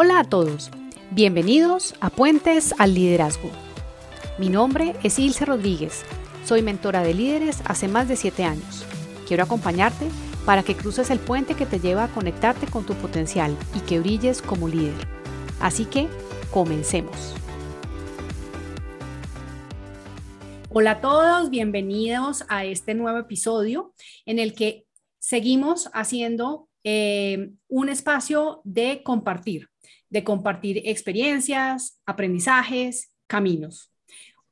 Hola a todos, bienvenidos a Puentes al Liderazgo. Mi nombre es Ilse Rodríguez, soy mentora de líderes hace más de 7 años. Quiero acompañarte para que cruces el puente que te lleva a conectarte con tu potencial y que brilles como líder. Así que, comencemos. Hola a todos, bienvenidos a este nuevo episodio en el que seguimos haciendo eh, un espacio de compartir de compartir experiencias, aprendizajes, caminos.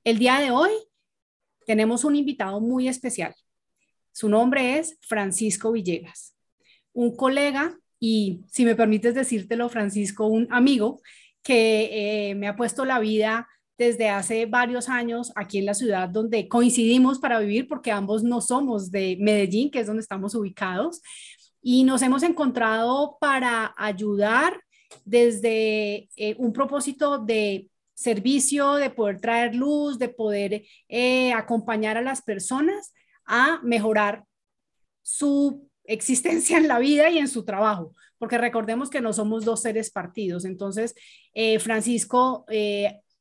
El día de hoy tenemos un invitado muy especial. Su nombre es Francisco Villegas, un colega y, si me permites decírtelo, Francisco, un amigo que eh, me ha puesto la vida desde hace varios años aquí en la ciudad donde coincidimos para vivir porque ambos no somos de Medellín, que es donde estamos ubicados, y nos hemos encontrado para ayudar desde eh, un propósito de servicio, de poder traer luz, de poder eh, acompañar a las personas a mejorar su existencia en la vida y en su trabajo, porque recordemos que no somos dos seres partidos. Entonces, eh, Francisco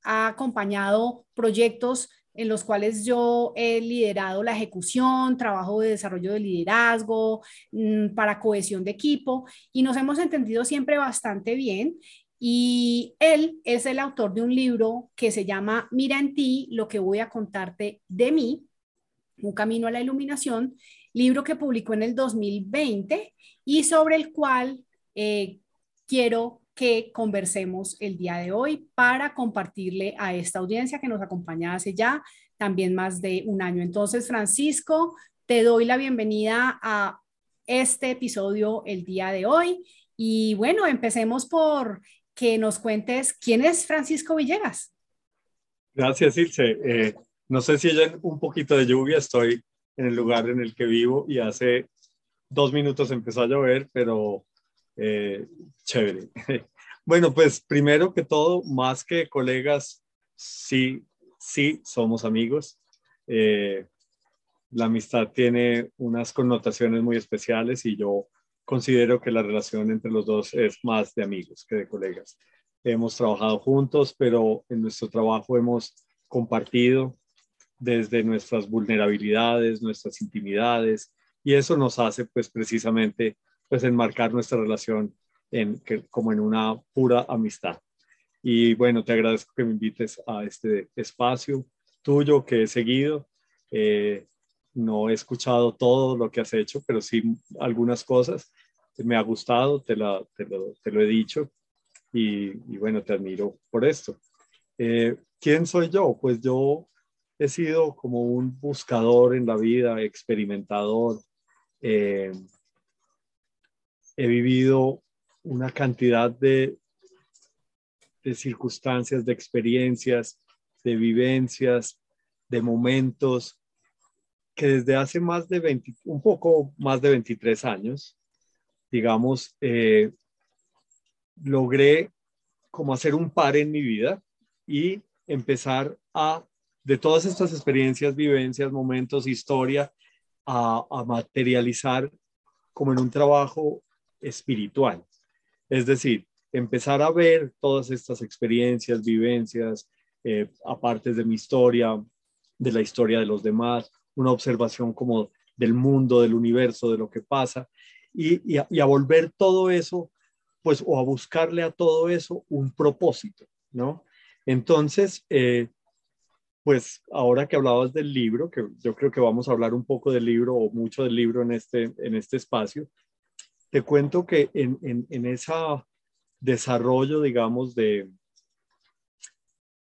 ha acompañado proyectos en los cuales yo he liderado la ejecución, trabajo de desarrollo de liderazgo, mm, para cohesión de equipo, y nos hemos entendido siempre bastante bien. Y él es el autor de un libro que se llama Mira en ti lo que voy a contarte de mí, Un camino a la iluminación, libro que publicó en el 2020 y sobre el cual eh, quiero que conversemos el día de hoy para compartirle a esta audiencia que nos acompaña hace ya también más de un año. Entonces, Francisco, te doy la bienvenida a este episodio el día de hoy. Y bueno, empecemos por que nos cuentes quién es Francisco Villegas. Gracias, Ilse. Eh, no sé si hay un poquito de lluvia, estoy en el lugar en el que vivo y hace dos minutos empezó a llover, pero eh, chévere. Bueno, pues primero que todo, más que colegas, sí, sí, somos amigos. Eh, la amistad tiene unas connotaciones muy especiales y yo considero que la relación entre los dos es más de amigos que de colegas. Hemos trabajado juntos, pero en nuestro trabajo hemos compartido desde nuestras vulnerabilidades, nuestras intimidades, y eso nos hace pues precisamente pues enmarcar nuestra relación en, como en una pura amistad. Y bueno, te agradezco que me invites a este espacio tuyo que he seguido. Eh, no he escuchado todo lo que has hecho, pero sí algunas cosas. Me ha gustado, te, la, te, lo, te lo, he dicho y, y, bueno, te admiro por esto. Eh, ¿Quién soy yo? Pues yo he sido como un buscador en la vida, experimentador. Eh, he vivido una cantidad de, de circunstancias, de experiencias, de vivencias, de momentos que desde hace más de 20, un poco más de 23 años, digamos, eh, logré como hacer un par en mi vida y empezar a, de todas estas experiencias, vivencias, momentos, historia, a, a materializar como en un trabajo espiritual. Es decir, empezar a ver todas estas experiencias, vivencias, eh, aparte de mi historia, de la historia de los demás, una observación como del mundo, del universo, de lo que pasa, y, a, volver todo eso, pues, o a buscarle a todo eso un propósito, ¿no? Entonces, eh, pues ahora que hablabas del libro, que yo creo que vamos a hablar un poco del libro o mucho del libro en este, en este espacio, te cuento que en, en, ese desarrollo, digamos, de,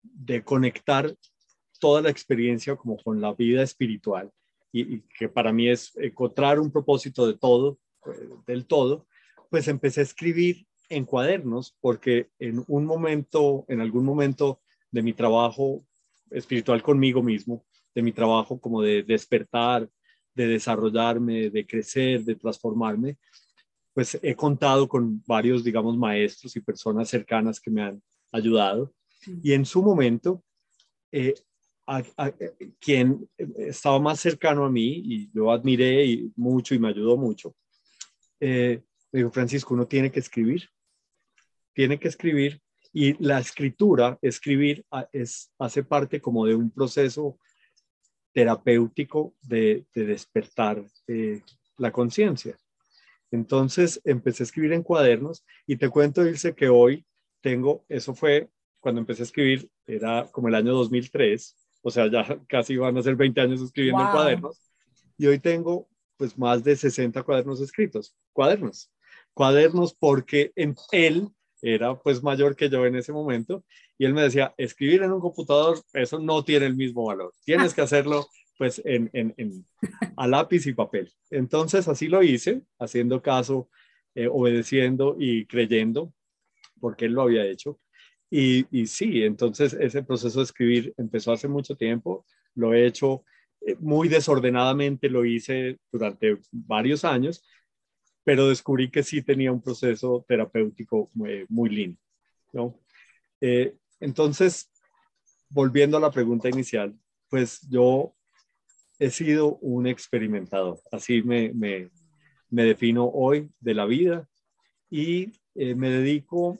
de conectar toda la experiencia como con la vida espiritual y, que para mí es encontrar un propósito de todo, eh, del todo, pues empecé a escribir en cuadernos porque en un momento, en algún momento de mi trabajo espiritual conmigo mismo, de mi trabajo como de despertar, de desarrollarme, de crecer, de transformarme, pues he contado con varios, digamos, maestros y personas cercanas que me han ayudado. Y en su momento, eh, quien estaba más cercano a mí y yo admiré mucho y me ayudó mucho, eh, me dijo, Francisco, uno tiene que escribir. tiene que escribir y la escritura, escribir, es, hace parte como de un proceso terapéutico de, despertar la conciencia. Entonces empecé a escribir en cuadernos y te cuento, Ilse, que hoy tengo, eso fue cuando empecé a escribir, era como el año 2003, o sea, ya casi van a ser 20 años escribiendo en cuadernos, y hoy tengo pues más de 60 cuadernos escritos, cuadernos, cuadernos porque en él era pues mayor que yo en ese momento y él me decía, escribir en un computador, eso no tiene el mismo valor, tienes que hacerlo pues en, en, en a lápiz y papel. Entonces así lo hice, haciendo caso, eh, obedeciendo y creyendo, porque él lo había hecho. Y, y, sí, entonces ese proceso de escribir empezó hace mucho tiempo, lo he hecho eh, muy desordenadamente, lo hice durante varios años, pero descubrí que sí tenía un proceso terapéutico muy, muy lindo. ¿no? Eh, entonces, volviendo a la pregunta inicial, pues yo he sido un experimentador, así me, me, me defino hoy de la vida y eh, me dedico,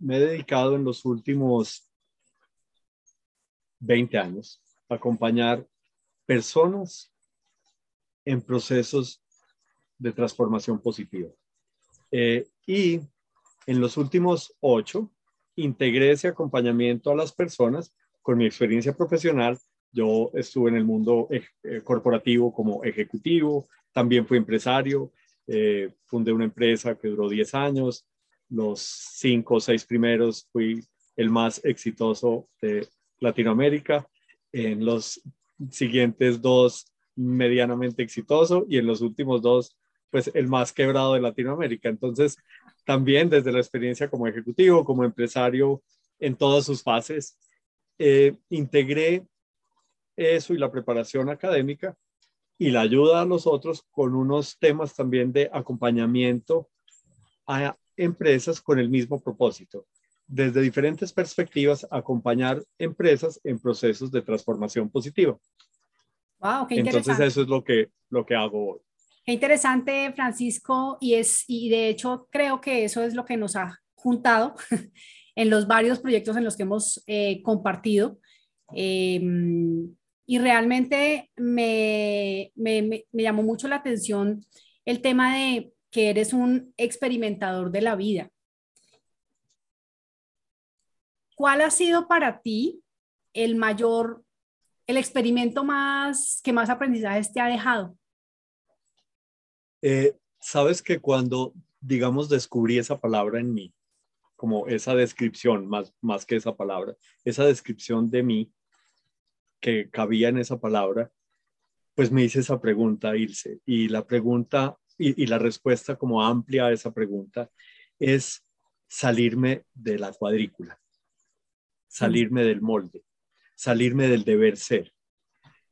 me he dedicado en los últimos 20 años a acompañar personas en procesos de transformación positiva. Eh, y en los últimos ocho, integré ese acompañamiento a las personas con mi experiencia profesional. Yo estuve en el mundo eh, corporativo como ejecutivo, también fui empresario, eh, fundé una empresa que duró 10 años, los cinco o seis primeros fui el más exitoso de Latinoamérica, en los siguientes dos medianamente exitoso y en los últimos dos pues el más quebrado de Latinoamérica. Entonces, también desde la experiencia como ejecutivo, como empresario, en todas sus fases, eh, integré eso y la preparación académica y la ayuda a los otros con unos temas también de acompañamiento a empresas con el mismo propósito. Desde diferentes perspectivas, acompañar empresas en procesos de transformación positiva. Wow, qué interesante. Entonces eso es lo que, lo que hago hoy. Qué interesante, Francisco, y, es, y de hecho creo que eso es lo que nos ha juntado en los varios proyectos en los que hemos eh, compartido. Em, y realmente me, me, me, llamó mucho la atención el tema de que eres un experimentador de la vida. ¿Cuál ha sido para ti el mayor, el experimento más que más aprendizajes te ha dejado? Eh, Sabes que cuando, digamos, descubrí esa palabra en mí, como esa descripción, más, más que esa palabra, esa descripción de mí que cabía en esa palabra, pues me hice esa pregunta, Ilse. Y la pregunta y, la respuesta como amplia a esa pregunta es salirme de la cuadrícula, salirme del molde, salirme del deber ser.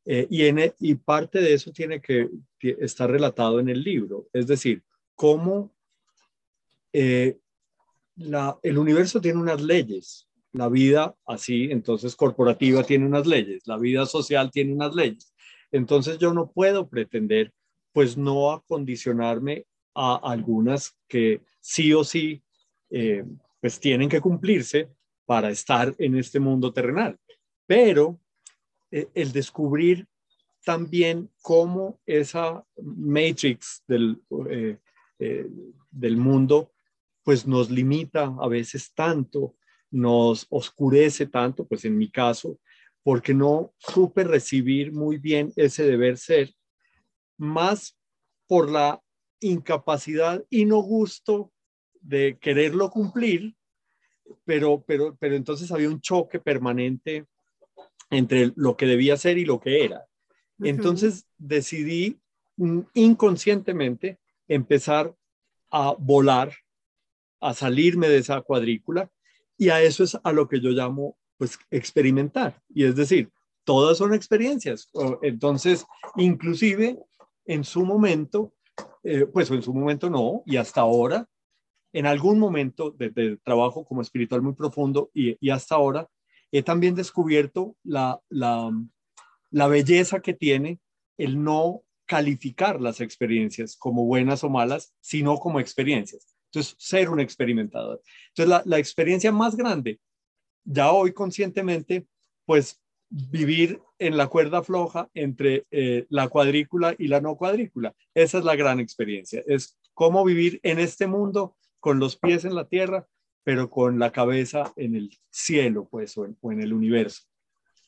Eh, y, en, e, y parte de eso tiene que estar relatado en el libro, es decir, cómo eh, la, el universo tiene unas leyes, la vida así, entonces corporativa tiene unas leyes, la vida social tiene unas leyes. Entonces yo no puedo pretender, pues no acondicionarme a algunas que sí o sí, eh, pues tienen que cumplirse para estar en este mundo terrenal. Pero eh, el descubrir también cómo esa matrix del, eh, del mundo pues nos limita a veces tanto, nos oscurece tanto, pues en mi caso, porque no supe recibir muy bien ese deber ser, más por la incapacidad y no gusto de quererlo cumplir, pero, pero, pero entonces había un choque permanente entre lo que debía ser y lo que era. Entonces decidí mm, inconscientemente empezar a volar, a salirme de esa cuadrícula y a eso es a lo que yo llamo pues experimentar. Y es decir, todas son experiencias. Entonces, inclusive en su momento, eh, pues en su momento no, y hasta ahora, en algún momento de, trabajo como espiritual muy profundo y, y hasta ahora, he también descubierto la, la, belleza que tiene el no calificar las experiencias como buenas o malas, sino como experiencias. Entonces, ser un experimentador. Entonces, la, experiencia más grande, ya hoy conscientemente, pues vivir en la cuerda floja entre eh, la cuadrícula y la no cuadrícula. Esa es la gran experiencia. Es cómo vivir en este mundo con los pies en la tierra, pero con la cabeza en el cielo, pues, o en, el universo.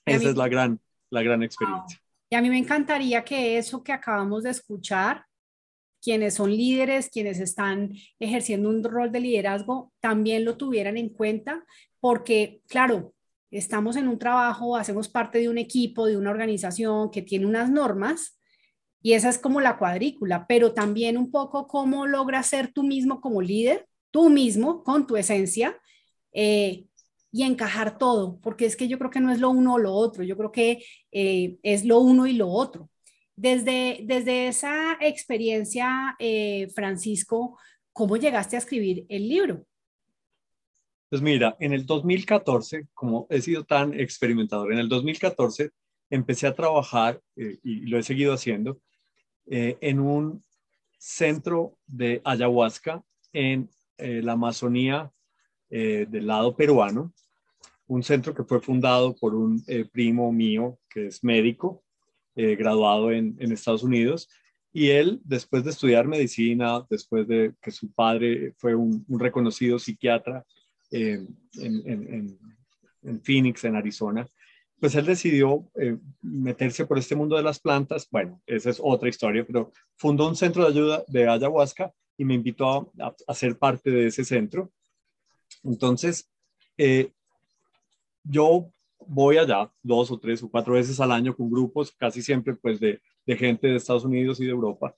Esa es la gran, la gran experiencia. Y a mí me encantaría que eso que acabamos de escuchar, quienes son líderes, quienes están ejerciendo un rol de liderazgo, también lo tuvieran en cuenta, porque, claro, estamos en un trabajo, hacemos parte de un equipo, de una organización que tiene unas normas, y esa es como la cuadrícula, pero también un poco cómo logras ser tú mismo como líder, tú mismo, con tu esencia, eh, y encajar todo, porque es que yo creo que no es lo uno o lo otro, yo creo que eh, es lo uno y lo otro. Desde, desde esa experiencia, eh, Francisco, ¿cómo llegaste a escribir el libro? Pues mira, en el 2014, como he sido tan experimentador, en el 2014 empecé a trabajar, eh, y lo he seguido haciendo, en un centro de ayahuasca en la Amazonía del lado peruano, un centro que fue fundado por un eh, primo mío que es médico, eh, graduado en, Estados Unidos, y él, después de estudiar medicina, después de que su padre fue un, reconocido psiquiatra eh, en, Phoenix, en Arizona, pues él decidió meterse por este mundo de las plantas. Bueno, esa es otra historia, pero fundó un centro de ayuda de ayahuasca y me invitó a, a ser parte de ese centro. Entonces, yo voy allá dos o tres o cuatro veces al año con grupos, casi siempre pues de, gente de Estados Unidos y de Europa,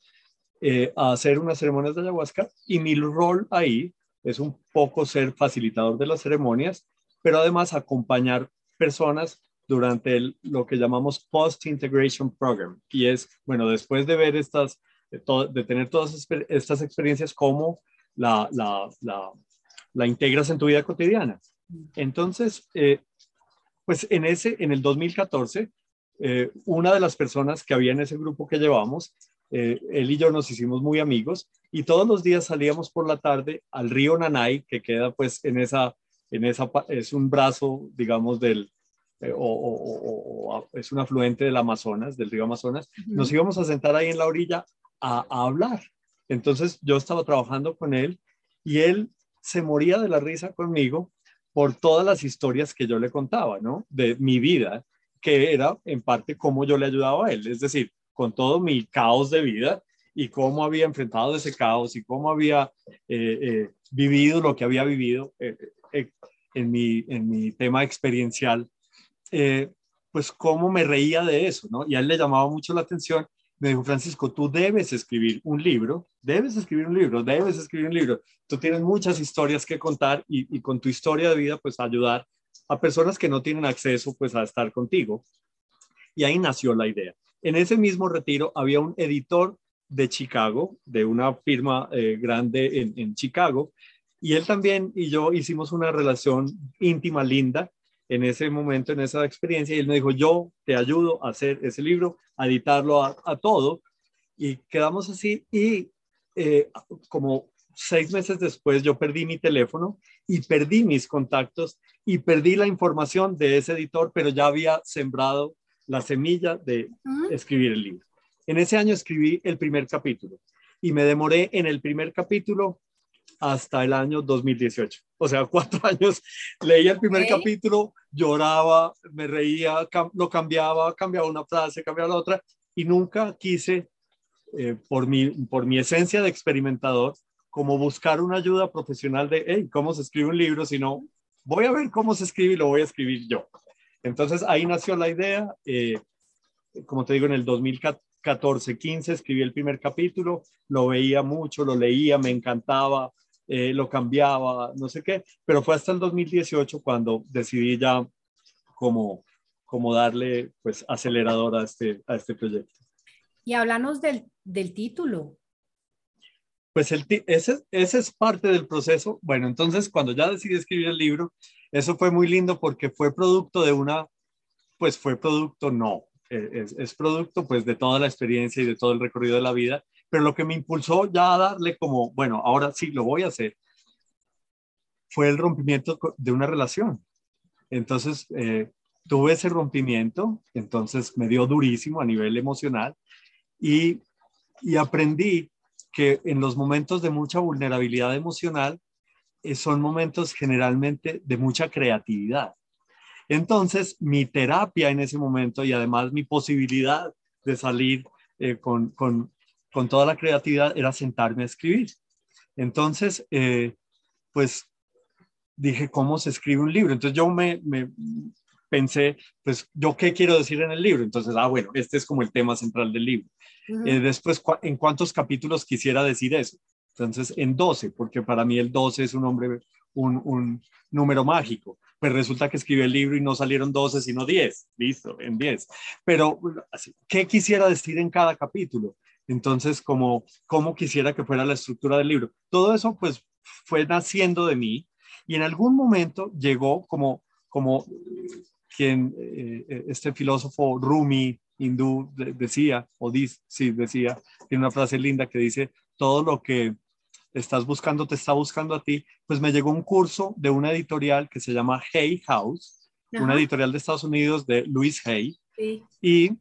eh, a hacer unas ceremonias de ayahuasca y mi rol ahí es un poco ser facilitador de las ceremonias, pero además acompañar personas durante lo que llamamos Post-Integration Program. Y es, bueno, después de ver estas, de, tener todas estas experiencias, cómo la, la, la, integras en tu vida cotidiana. Entonces, eh, pues en ese, en el 2014, eh, una de las personas que había en ese grupo que llevamos, eh, él y yo nos hicimos muy amigos y todos los días salíamos por la tarde al río Nanay, que queda pues en esa, en esa, es un brazo, digamos, del, eh, o, es un afluente del Amazonas, del río Amazonas. Nos íbamos a sentar ahí en la orilla a, a hablar. Entonces yo estaba trabajando con él y él se moría de la risa conmigo por todas las historias que yo le contaba, ¿no? De mi vida, que era en parte cómo yo le ayudaba a él, es decir, con todo mi caos de vida y cómo había enfrentado ese caos y cómo había eh, eh, vivido lo que había vivido eh, en, mi, en mi tema experiencial, pues cómo me reía de eso, ¿no? Y a él le llamaba mucho la atención me dijo, Francisco, tú debes escribir un libro, debes escribir un libro, debes escribir un libro. Tú tienes muchas historias que contar y, con tu historia de vida, pues ayudar a personas que no tienen acceso, pues a estar contigo. Y ahí nació la idea. En ese mismo retiro había un editor de Chicago, de una firma eh, grande en, en Chicago, y él también y yo hicimos una relación íntima, linda, en ese momento, en esa experiencia, y él me dijo, yo te ayudo a hacer ese libro, a editarlo a, todo, y quedamos así, y eh, como seis meses después yo perdí mi teléfono y perdí mis contactos y perdí la información de ese editor, pero ya había sembrado la semilla de escribir el libro. En ese año escribí el primer capítulo y me demoré en el primer capítulo hasta el año 2018. O sea, cuatro años leía el primer capítulo, lloraba, me reía, lo cambiaba, cambiaba una frase, cambiaba la otra y nunca quise, eh, por, mi, por mi esencia de experimentador, como buscar una ayuda profesional de, hey, ¿cómo se escribe un libro? Sino, voy a ver cómo se escribe y lo voy a escribir yo. Entonces ahí nació la idea. Eh, como te digo, en el 2014, 15 escribí el primer capítulo, lo veía mucho, lo leía, me encantaba, eh, lo cambiaba, no sé qué, pero fue hasta el 2018 cuando decidí ya como, como darle pues acelerador a este, a este proyecto. Y háblanos del, del título. Pues el ese, ese es parte del proceso. Bueno, entonces cuando ya decidí escribir el libro, eso fue muy lindo porque fue producto de una, pues fue producto, no, e, es, es, producto pues de toda la experiencia y de todo el recorrido de la vida, pero lo que me impulsó ya a darle como, bueno, ahora sí lo voy a hacer, fue el rompimiento de una relación. Entonces, eh, tuve ese rompimiento, entonces me dio durísimo a nivel emocional y, y aprendí que en los momentos de mucha vulnerabilidad emocional eh, son momentos generalmente de mucha creatividad. Entonces, mi terapia en ese momento y además mi posibilidad de salir eh, con, con, con, toda la creatividad era sentarme a escribir. Entonces, eh, pues dije, ¿cómo se escribe un libro? Entonces yo me, me, pensé, pues, ¿yo qué quiero decir en el libro? Entonces, ah, bueno, este es como el tema central del libro. Eh, después, ¿en cuántos capítulos quisiera decir eso? Entonces, en 12, porque para mí el 12 es un, hombre, un, un número mágico. Pues resulta que escribí el libro y no salieron 12, sino 10. Listo, en 10. Pero, ¿qué quisiera decir en cada capítulo? Entonces, como, ¿cómo quisiera que fuera la estructura del libro? Todo eso, pues, fue naciendo de mí y en algún momento llegó como, como quien eh, eh, este filósofo Rumi hindú decía, o dice, sí, decía, tiene una frase linda que dice, todo lo que estás buscando te está buscando a ti, pues me llegó un curso de una editorial que se llama Hay House, una editorial de Estados Unidos de Louis Hay, y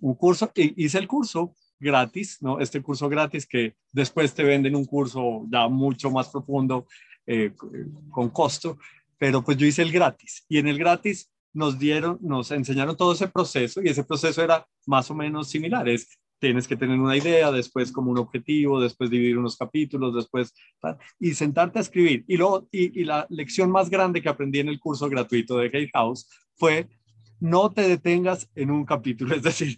un curso, hice el curso gratis, ¿no? Este curso gratis que después te venden un curso ya mucho más profundo eh, con costo, pero pues yo hice el gratis y en el gratis nos dieron, nos enseñaron todo ese proceso y ese proceso era más o menos similar. Es, tienes que tener una idea, después como un objetivo, después dividir unos capítulos, después y sentarte a escribir. Y, luego, y, la lección más grande que aprendí en el curso gratuito de Gate House fue no te detengas en un capítulo, es decir,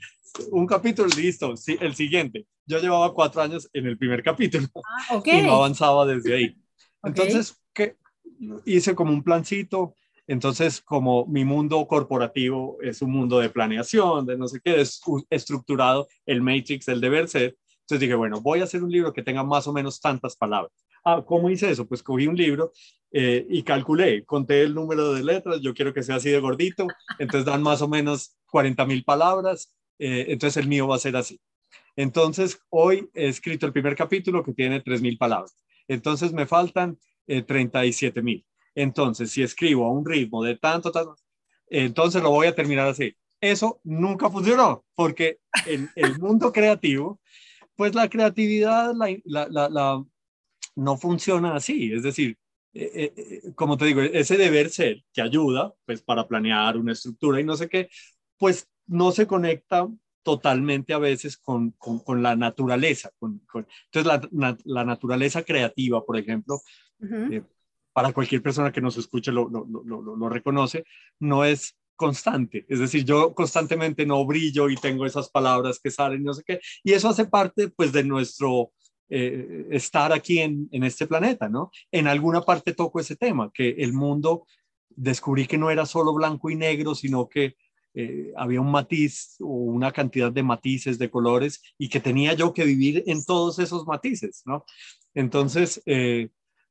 un capítulo listo, sí, el siguiente. Yo llevaba cuatro años en el primer capítulo ah, y no avanzaba desde ahí. Entonces, ¿qué? hice como un plancito entonces, como mi mundo corporativo es un mundo de planeación, de no sé qué, es estructurado, el Matrix, el deber ser. Entonces dije, bueno, voy a hacer un libro que tenga más o menos tantas palabras. Ah, ¿cómo hice eso? Pues cogí un libro eh, y calculé, conté el número de letras, yo quiero que sea así de gordito, entonces dan más o menos 40 mil palabras, eh, entonces el mío va a ser así. Entonces, hoy he escrito el primer capítulo que tiene 3 mil palabras. Entonces me faltan eh, 37 mil. Entonces, si escribo a un ritmo de tanto, tanto, entonces lo voy a terminar así. Eso nunca funcionó, porque en el mundo creativo, pues la creatividad la, no funciona así. Es decir, eh, eh, como te digo, ese deber ser que ayuda, pues para planear una estructura y no sé qué, pues no se conecta totalmente a veces con, con, la naturaleza. Con, entonces, la, naturaleza creativa, por ejemplo, para cualquier persona que nos escuche lo, lo, lo, lo, reconoce, no es constante. Es decir, yo constantemente no brillo y tengo esas palabras que salen, no sé qué, y eso hace parte pues de nuestro eh, estar aquí en, en, este planeta, ¿no? En alguna parte toco ese tema, que el mundo descubrí que no era solo blanco y negro, sino que eh, había un matiz o una cantidad de matices, de colores, y que tenía yo que vivir en todos esos matices, ¿no? Entonces, eh,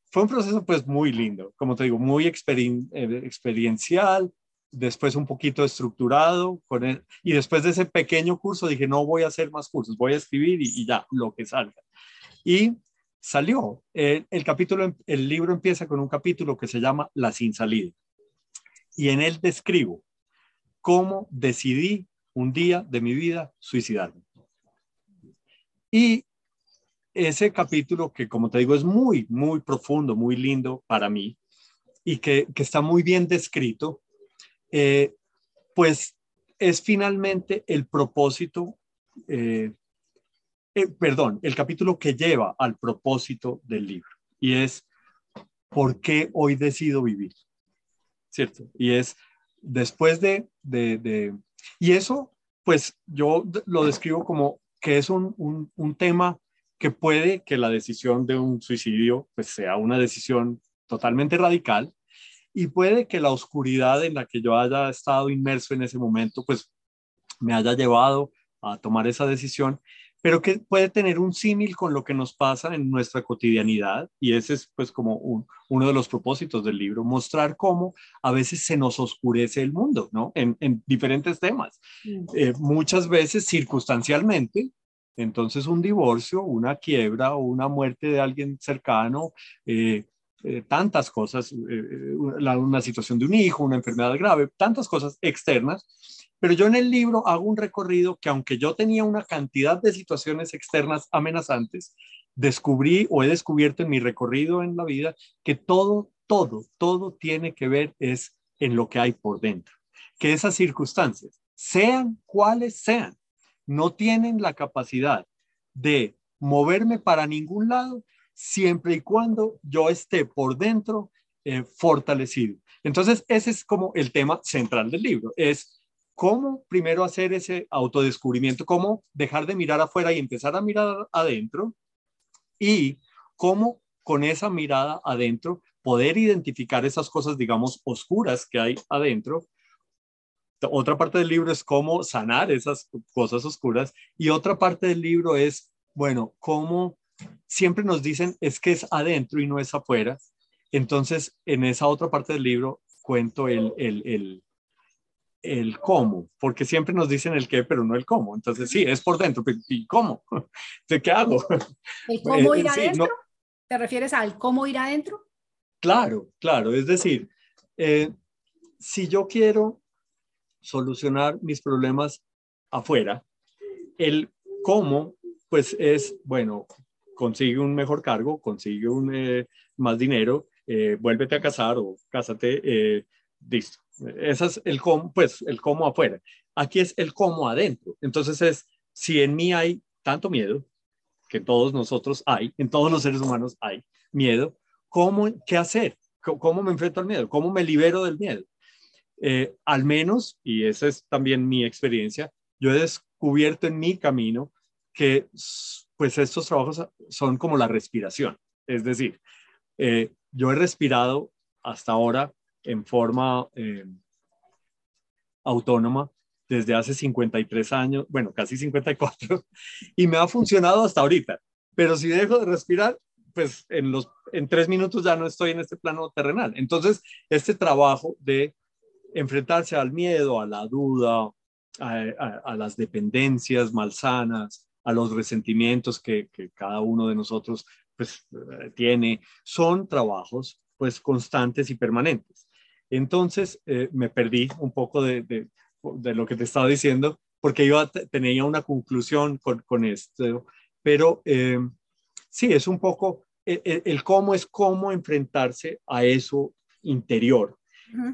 fue un proceso pues muy lindo, como te digo, muy eh, experiencial, después un poquito estructurado, y después de ese pequeño curso dije, no voy a hacer más cursos, voy a escribir y, ya, lo que salga. Y salió. el capítulo, el libro empieza con un capítulo que se llama La sin salida. Y en él describo cómo decidí un día de mi vida suicidarme. Y ese capítulo que, como te digo, es muy, muy profundo, muy lindo para mí y que, está muy bien descrito, eh, pues es finalmente el propósito, eh, eh, perdón, el capítulo que lleva al propósito del libro y es ¿por qué hoy decido vivir? ¿Cierto? Y es después de, de, y eso, pues yo lo describo como que es un, un, un tema que puede que la decisión de un suicidio pues, sea una decisión totalmente radical y puede que la oscuridad en la que yo haya estado inmerso en ese momento pues me haya llevado a tomar esa decisión, pero que puede tener un símil con lo que nos pasa en nuestra cotidianidad y ese es pues como uno de los propósitos del libro, mostrar cómo a veces se nos oscurece el mundo, ¿no? En, diferentes temas. Mm. Eh, muchas veces circunstancialmente, Entonces, un divorcio, una quiebra o una muerte de alguien cercano, eh, eh, tantas cosas, eh, una situación de un hijo, una enfermedad grave, tantas cosas externas. Pero yo en el libro hago un recorrido que aunque yo tenía una cantidad de situaciones externas amenazantes, descubrí o he descubierto en mi recorrido en la vida que todo, todo, todo tiene que ver es en lo que hay por dentro. Que esas circunstancias, sean cuales sean, no tienen la capacidad de moverme para ningún lado siempre y cuando yo esté por dentro eh, fortalecido. Entonces, ese es como el tema central del libro, es cómo primero hacer ese autodescubrimiento, cómo dejar de mirar afuera y empezar a mirar adentro y cómo con esa mirada adentro poder identificar esas cosas, digamos, oscuras que hay adentro. Otra parte del libro es cómo sanar esas cosas oscuras y otra parte del libro es, bueno, cómo siempre nos dicen es que es adentro y no es afuera. Entonces, en esa otra parte del libro cuento el, el, el, el cómo, porque siempre nos dicen el qué, pero no el cómo. Entonces, sí, es por dentro, ¿y cómo? ¿Qué hago? ¿El cómo ir eh, adentro? ¿Te refieres al cómo ir adentro? Claro, claro. Es decir, eh, si yo quiero solucionar mis problemas afuera, el cómo, pues es, bueno, consigue un mejor cargo, consigue un, eh, más dinero, vuélvete a casar o cásate, listo. Ese es el cómo, pues el cómo afuera. Aquí es el cómo adentro. Entonces es, si en mí hay tanto miedo, que todos nosotros hay, en todos los seres humanos hay miedo, ¿cómo, qué hacer? ¿Cómo me enfrento al miedo? ¿Cómo me libero del miedo? Eh, al menos, y esa es también mi experiencia, yo he descubierto en mi camino que pues estos trabajos son como la respiración. Es decir, eh, yo he respirado hasta ahora en forma eh, autónoma desde hace 53 años, bueno, casi 54, y me ha funcionado hasta ahorita. Pero si dejo de respirar, pues en, los, en tres minutos ya no estoy en este plano terrenal. Entonces, este trabajo de enfrentarse al miedo, a la duda, a, las dependencias malsanas, a los resentimientos que, que, cada uno de nosotros pues, eh, tiene, son trabajos pues constantes y permanentes. Entonces eh, me perdí un poco de, lo que te estaba diciendo porque yo tenía una conclusión con, esto, pero eh, sí, es un poco, e, e, el, cómo es cómo enfrentarse a eso interior,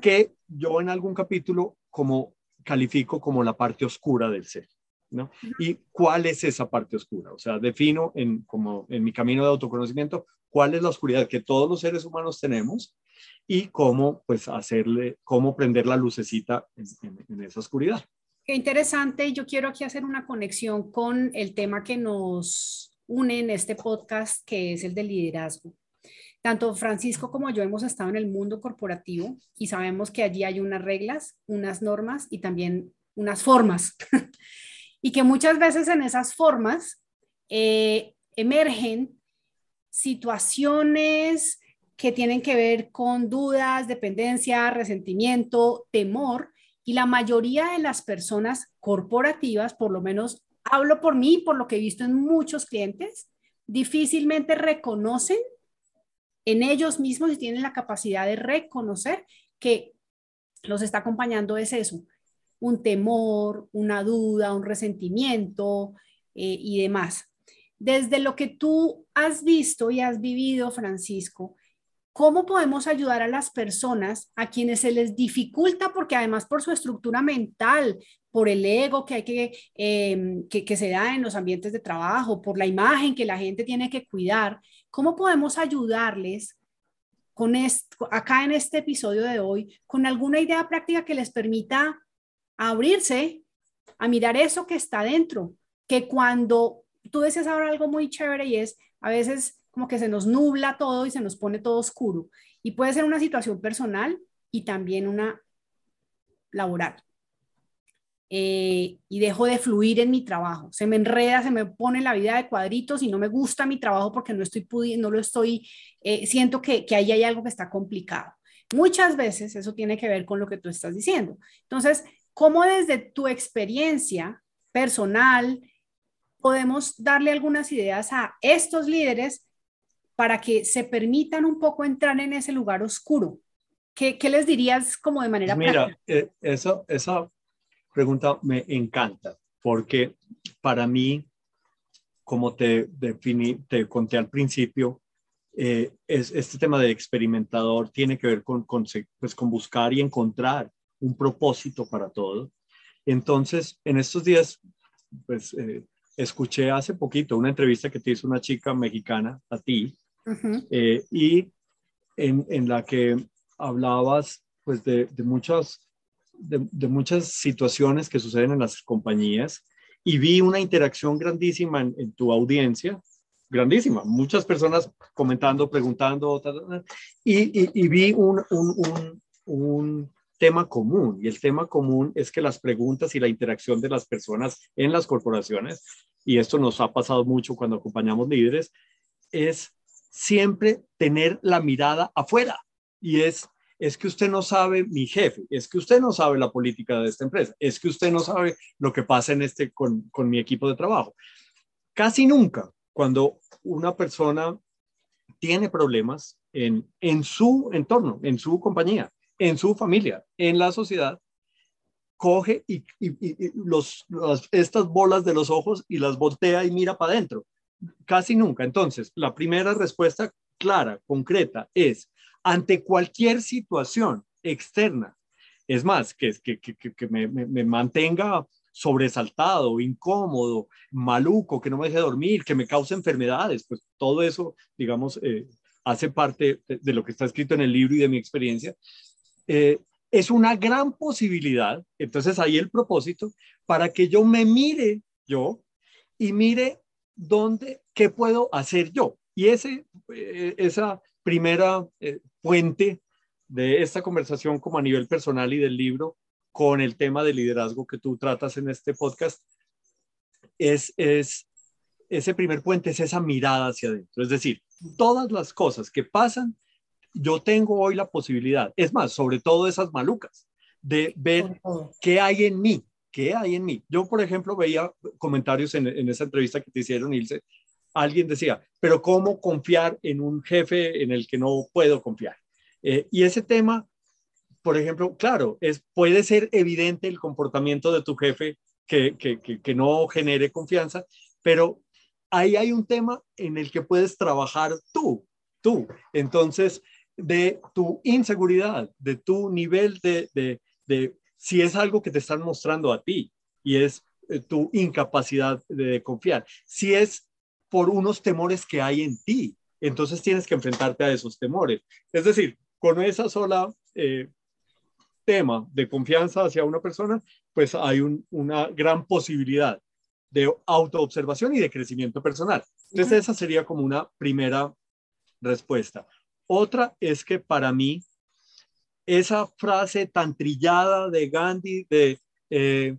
que yo en algún capítulo como califico como la parte oscura del ser. ¿no? ¿Y cuál es esa parte oscura? O sea, defino en, como en mi camino de autoconocimiento cuál es la oscuridad que todos los seres humanos tenemos y cómo pues hacerle, cómo prender la lucecita en, esa oscuridad. Qué interesante. Yo quiero aquí hacer una conexión con el tema que nos une en este podcast, que es el de liderazgo. Tanto Francisco como yo hemos estado en el mundo corporativo y sabemos que allí hay unas reglas, unas normas y también unas formas. y que muchas veces en esas formas eh, emergen situaciones, que tienen que ver con dudas, dependencia, resentimiento, temor. Y la mayoría de las personas corporativas, por lo menos hablo por mí, por lo que he visto en muchos clientes, difícilmente reconocen en ellos mismos y tienen la capacidad de reconocer que los está acompañando es eso, un temor, una duda, un resentimiento eh, y demás. Desde lo que tú has visto y has vivido, Francisco, ¿Cómo podemos ayudar a las personas a quienes se les dificulta, porque además por su estructura mental, por el ego que hay que, em, que, se da en los ambientes de trabajo, por la imagen que la gente tiene que cuidar, ¿cómo podemos ayudarles con esto, acá en este episodio de hoy con alguna idea práctica que les permita abrirse a mirar eso que está dentro? Que cuando tú decías ahora algo muy chévere y es a veces como que se nos nubla todo y se nos pone todo oscuro. Y puede ser una situación personal y también una laboral. Eh, y dejo de fluir en mi trabajo. Se me enreda, se me pone la vida de cuadritos y no me gusta mi trabajo porque no estoy pudiendo, no lo estoy, eh, siento que, que ahí hay algo que está complicado. Muchas veces eso tiene que ver con lo que tú estás diciendo. Entonces, ¿cómo desde tu experiencia personal, podemos darle algunas ideas a estos líderes para que se permitan un poco entrar en ese lugar oscuro? ¿Qué, qué les dirías como de manera Mira, eh, eso, esa pregunta me encanta porque para mí, como te definí, te conté al principio, eh, es, este tema de experimentador tiene que ver con, con, pues, con buscar y encontrar un propósito para todo. Entonces, en estos días, pues eh, escuché hace poquito una entrevista que te hizo una chica mexicana a ti eh, y en, en, la que hablabas pues de, de muchas de, muchas situaciones que suceden en las compañías y vi una interacción grandísima en, tu audiencia, grandísima, muchas personas comentando, preguntando, y, y, vi un, un, un, tema común, y el tema común es que las preguntas y la interacción de las personas en las corporaciones, y esto nos ha pasado mucho cuando acompañamos líderes, es siempre tener la mirada afuera, y es es que usted no sabe mi jefe, es que usted no sabe la política de esta empresa, es que usted no sabe lo que pasa en este con, con mi equipo de trabajo. Casi nunca cuando una persona tiene problemas en, en su entorno, en su compañía, en su familia, en la sociedad, coge y, y, los, estas bolas de los ojos y las voltea y mira para adentro. Casi nunca. Entonces, la primera respuesta clara, concreta, es ante cualquier situación externa. Es más, que, que, que, me, me, mantenga sobresaltado, incómodo, maluco, que no me deje dormir, que me cause enfermedades, pues todo eso, digamos, eh, hace parte de, lo que está escrito en el libro y de mi experiencia. Eh, es una gran posibilidad, entonces ahí el propósito, para que yo me mire yo y mire dónde, qué puedo hacer yo. Y ese, eh, esa primera eh, fuente de esta conversación como a nivel personal y del libro con el tema de liderazgo que tú tratas en este podcast es, es ese primer puente, es esa mirada hacia adentro. Es decir, todas las cosas que pasan, yo tengo hoy la posibilidad, es más, sobre todo esas malucas, de ver qué hay en mí, qué hay en mí. Yo, por ejemplo, veía comentarios en, en esa entrevista que te hicieron, Ilse, alguien decía, pero ¿cómo confiar en un jefe en el que no puedo confiar? Eh, y ese tema, por ejemplo, claro, es, puede ser evidente el comportamiento de tu jefe que, que, que, no genere confianza, pero ahí hay un tema en el que puedes trabajar tú, tú. Entonces, de tu inseguridad, de tu nivel de, de, de si es algo que te están mostrando a ti y es eh, tu incapacidad de confiar. Si es por unos temores que hay en ti. Entonces tienes que enfrentarte a esos temores. Es decir, con esa sola eh, tema de confianza hacia una persona, pues hay una gran posibilidad de autoobservación y de crecimiento personal. Entonces esa sería como una primera respuesta. Otra es que para mí esa frase tan trillada de Gandhi de, eh,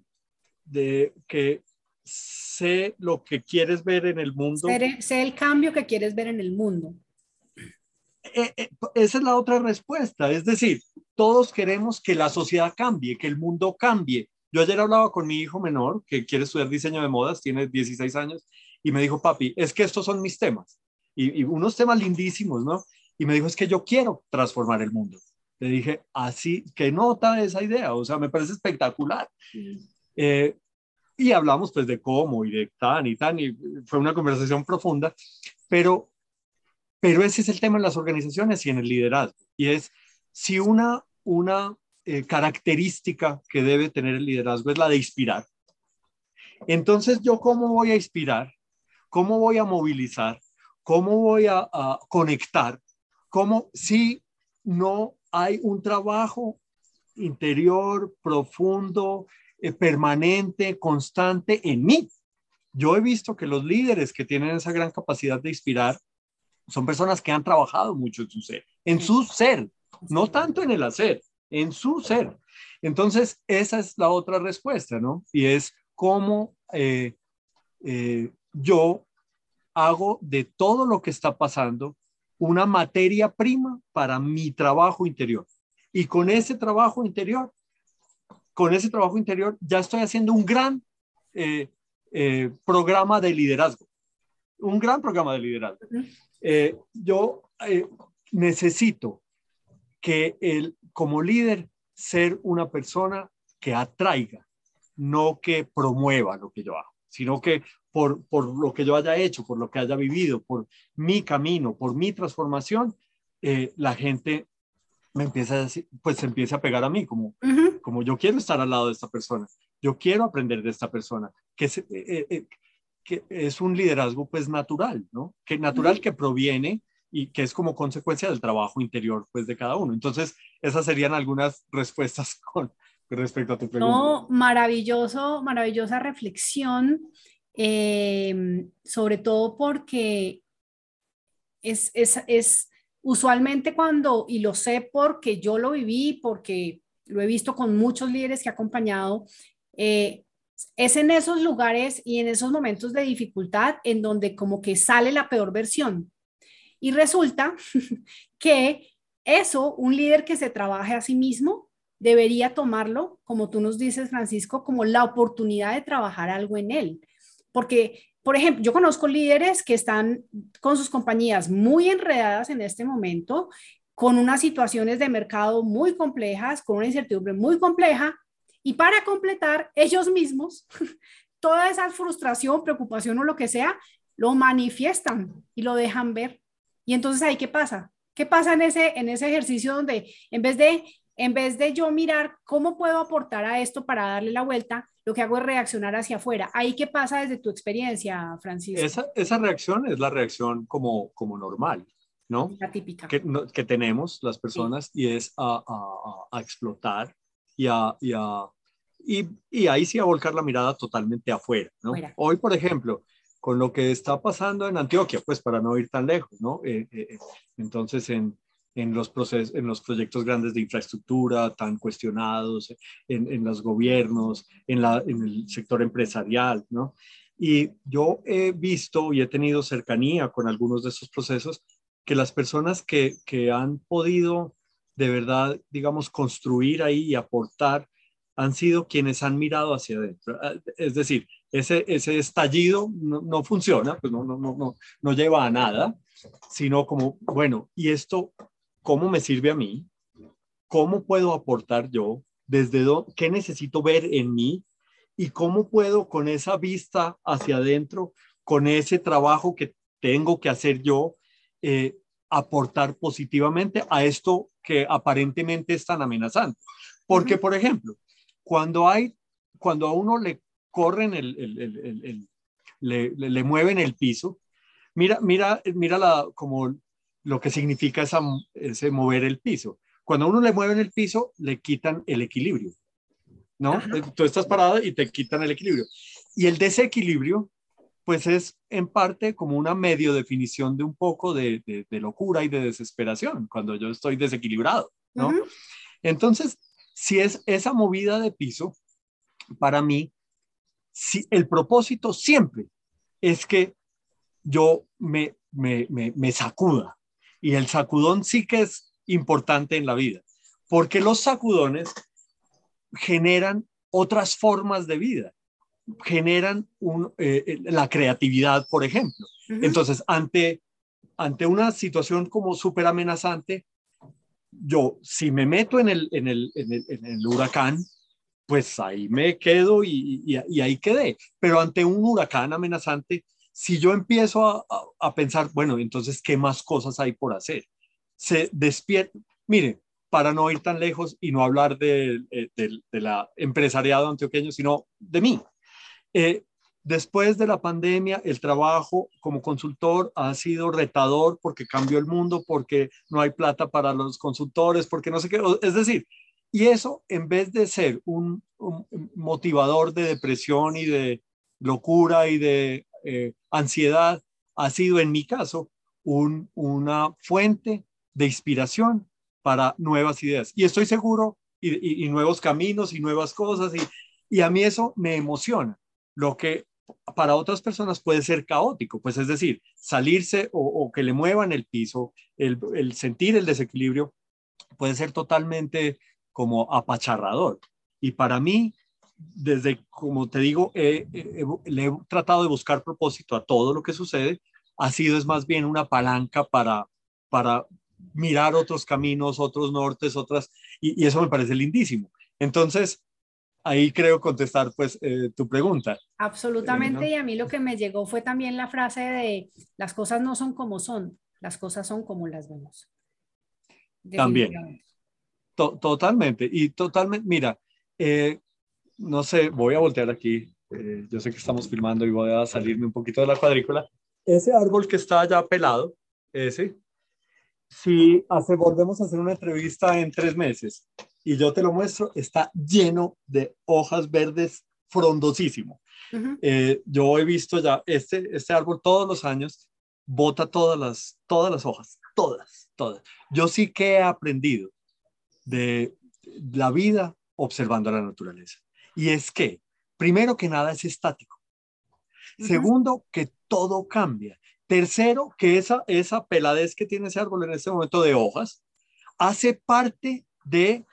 de que sé lo que quieres ver en el mundo. Sé, el cambio que quieres ver en el mundo. Eh, eh, esa es la otra respuesta. Es decir, todos queremos que la sociedad cambie, que el mundo cambie. Yo ayer hablaba con mi hijo menor, que quiere estudiar diseño de modas, tiene 16 años, y me dijo, papi, es que estos son mis temas. Y, unos temas lindísimos, ¿no? Y me dijo, es que yo quiero transformar el mundo. Le dije, así, que nota esa idea, o sea, me parece espectacular. Eh, y hablamos pues de cómo y de tan y tan, y fue una conversación profunda, pero, pero ese es el tema en las organizaciones y en el liderazgo, y es si una, una eh, característica que debe tener el liderazgo es la de inspirar, entonces yo cómo voy a inspirar, cómo voy a movilizar, cómo voy a, a conectar, cómo si no hay un trabajo interior profundo, eh, permanente, constante en mí. Yo he visto que los líderes que tienen esa gran capacidad de inspirar son personas que han trabajado mucho en su ser, en su ser, no tanto en el hacer, en su ser. Entonces, esa es la otra respuesta, ¿no? Y es cómo eh, eh, yo hago de todo lo que está pasando una materia prima para mi trabajo interior. Y con ese trabajo interior con ese trabajo interior ya estoy haciendo un gran, eh, eh, programa de liderazgo, un gran programa de liderazgo. Eh, yo necesito que el, como líder ser una persona que atraiga, no que promueva lo que yo hago, sino que por, por lo que yo haya hecho, por lo que haya vivido, por mi camino, por mi transformación, la gente me empieza a decir, pues se empieza a pegar a mí, como, como yo quiero estar al lado de esta persona, yo quiero aprender de esta persona, que es, eh, eh, eh, que es un liderazgo pues natural, ¿no? Que natural que proviene y que es como consecuencia del trabajo interior pues de cada uno. Entonces, esas serían algunas respuestas con, respecto a tu pregunta. No, maravilloso, maravillosa reflexión, sobre todo porque es, es, es usualmente cuando, y lo sé porque yo lo viví, porque lo he visto con muchos líderes que he acompañado, eh, es en esos lugares y en esos momentos de dificultad en donde como que sale la peor versión. Y resulta que eso, un líder que se trabaje a sí mismo, debería tomarlo, como tú nos dices, Francisco, como la oportunidad de trabajar algo en él. Porque por ejemplo, yo conozco líderes que están con sus compañías muy enredadas en este momento, con unas situaciones de mercado muy complejas, con una incertidumbre muy compleja, y para completar, ellos mismos, toda esa frustración, preocupación o lo que sea, lo manifiestan y lo dejan ver. Y entonces ahí, ¿qué pasa? ¿Qué pasa en ese, en ese ejercicio donde en vez de en vez de yo mirar cómo puedo aportar a esto para darle la vuelta, lo que hago es reaccionar hacia afuera. ¿Ahí qué pasa desde tu experiencia, Francisco? Esa, esa reacción es la reacción como, como normal, ¿no? La típica. Que, que tenemos las personas y es a, a, a explotar y a, y, a y, y, ahí sí a volcar la mirada totalmente afuera, ¿no? Hoy, por ejemplo, con lo que está pasando en Antioquia, pues para no ir tan lejos, ¿no? Eh, eh, eh entonces, en, en los, procesos, en los proyectos grandes de infraestructura tan cuestionados, en, en los gobiernos, en, la, en el sector empresarial, ¿no? Y yo he visto y he tenido cercanía con algunos de esos procesos que las personas que, que han podido de verdad, digamos, construir ahí y aportar han sido quienes han mirado hacia adentro. Es decir, ese, ese estallido no, no funciona, pues no, no, no, no lleva a nada, sino como, bueno, ¿y esto cómo me sirve a mí, cómo puedo aportar yo, desde dónde, qué necesito ver en mí y cómo puedo con esa vista hacia adentro, con ese trabajo que tengo que hacer yo, eh, aportar positivamente a esto que aparentemente es tan amenazante. Porque, por ejemplo, cuando hay, cuando a uno le corren el, el, el, le, le, mueven el piso, mira, mira, mira la, como lo que significa esa, ese mover el piso. Cuando a uno le mueven el piso, le quitan el equilibrio, ¿no? Tú estás parado y te quitan el equilibrio. Y el desequilibrio, pues es en parte como una medio definición de un poco de, de, locura y de desesperación, cuando yo estoy desequilibrado, ¿no? Entonces, si es esa movida de piso, para mí, si el propósito siempre es que yo me, me, me, me sacuda, y el sacudón sí que es importante en la vida, porque los sacudones generan otras formas de vida, generan eh, eh, la creatividad, por ejemplo. Entonces, ante, ante una situación como súper amenazante, yo, si me meto en el, en el, en el, en el huracán, pues ahí me quedo y, y, y, ahí quedé. Pero ante un huracán amenazante, si yo empiezo a, pensar, bueno, entonces, ¿qué más cosas hay por hacer? Se despierta, mire, para no ir tan lejos y no hablar de, eh, la empresariado antioqueño, sino de mí. Eh, después de la pandemia, el trabajo como consultor ha sido retador porque cambió el mundo, porque no hay plata para los consultores, porque no sé qué. Es decir, y eso en vez de ser un, un motivador de depresión y de locura y de eh, ansiedad ha sido en mi caso una fuente de inspiración para nuevas ideas. Y estoy seguro, y, nuevos caminos y nuevas cosas, y, a mí eso me emociona. Lo que para otras personas puede ser caótico, pues es decir, salirse o, que le muevan el piso, el, sentir el desequilibrio puede ser totalmente como apacharrador. Y para mí, desde, como te digo, le he tratado de buscar propósito a todo lo que sucede, ha sido es más bien una palanca para, para mirar otros caminos, otros nortes, otras, y, eso me parece lindísimo. Entonces, ahí creo contestar pues eh, tu pregunta. Absolutamente, eh, y a mí lo que me llegó fue también la frase de las cosas no son como son, las cosas son como las vemos. También. totalmente, y totalmente, mira, eh, no sé, voy a voltear aquí, yo sé que estamos filmando y voy a salirme un poquito de la cuadrícula. Ese árbol que está ya pelado, ese, si hace, volvemos a hacer una entrevista en tres meses y yo te lo muestro, está lleno de hojas verdes frondosísimo. Eh, yo he visto ya este, este árbol todos los años, bota todas las, todas las hojas, todas, todas. Yo sí que he aprendido de la vida observando la naturaleza. Y es que, primero que nada, es estático. Segundo, que todo cambia. Tercero, que esa, esa peladez que tiene ese árbol en este momento de hojas hace parte de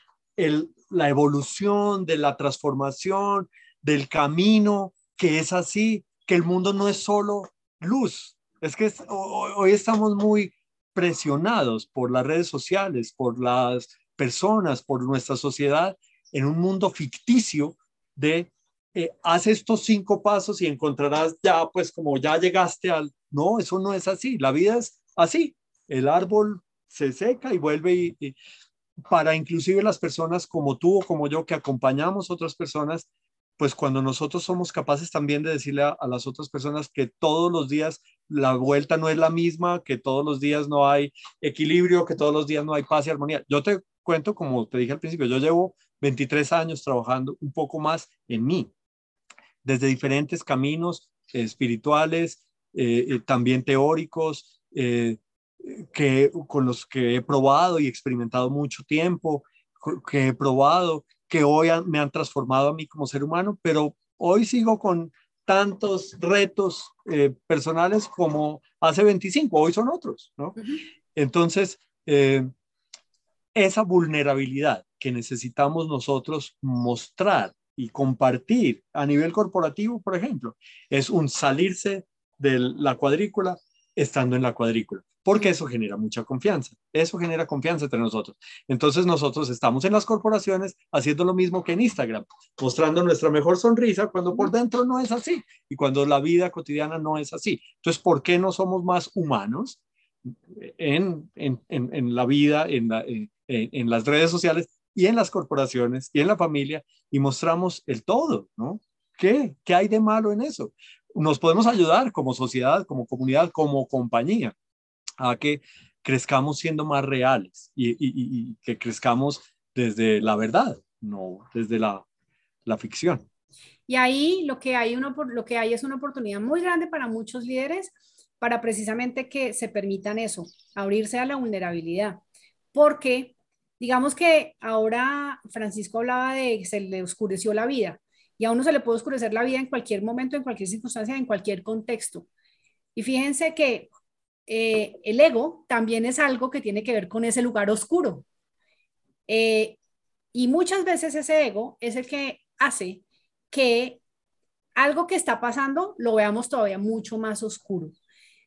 la evolución, de la transformación, del camino, que es así, que el mundo no es solo luz. Es que hoy estamos muy presionados por las redes sociales, por las personas, por nuestra sociedad, en un mundo ficticio de eh, haz estos cinco pasos y encontrarás ya, pues como ya llegaste al... No, eso no es así. La vida es así. El árbol se seca y vuelve y, para inclusive las personas como tú o como yo que acompañamos otras personas, pues cuando nosotros somos capaces también de decirle a, las otras personas que todos los días la vuelta no es la misma, que todos los días no hay equilibrio, que todos los días no hay paz y armonía. Yo te cuento, como te dije al principio, yo llevo 23 años trabajando un poco más en mí, desde diferentes caminos espirituales, eh, eh, también teóricos, eh, que, con los que he probado y experimentado mucho tiempo, que he probado, que hoy me han transformado a mí como ser humano, pero hoy sigo con tantos retos personales como hace 25, hoy son otros, ¿no? Entonces, esa vulnerabilidad que necesitamos nosotros mostrar y compartir a nivel corporativo, por ejemplo, es un salirse de la cuadrícula estando en la cuadrícula, porque eso genera mucha confianza, eso genera confianza entre nosotros. Entonces nosotros estamos en las corporaciones haciendo lo mismo que en Instagram, mostrando nuestra mejor sonrisa cuando por dentro no es así y cuando la vida cotidiana no es así. Entonces, ¿por qué no somos más humanos en, en, en, la vida, en, en las redes sociales y en las corporaciones y en la familia y mostramos el todo, ¿no? ¿Qué? ¿Qué hay de malo en eso? Nos podemos ayudar como sociedad, como comunidad, como compañía a que crezcamos siendo más reales y, que crezcamos desde la verdad, no desde la, la ficción. Y ahí lo que, hay uno, lo que hay es una oportunidad muy grande para muchos líderes para precisamente que se permitan eso, abrirse a la vulnerabilidad, porque Digamos que ahora Francisco hablaba de que se le oscureció la vida y a uno se le puede oscurecer la vida en cualquier momento, en cualquier circunstancia, en cualquier contexto. Y fíjense que eh, el ego también es algo que tiene que ver con ese lugar oscuro. Eh, y muchas veces ese ego es el que hace que algo que está pasando lo veamos todavía mucho más oscuro.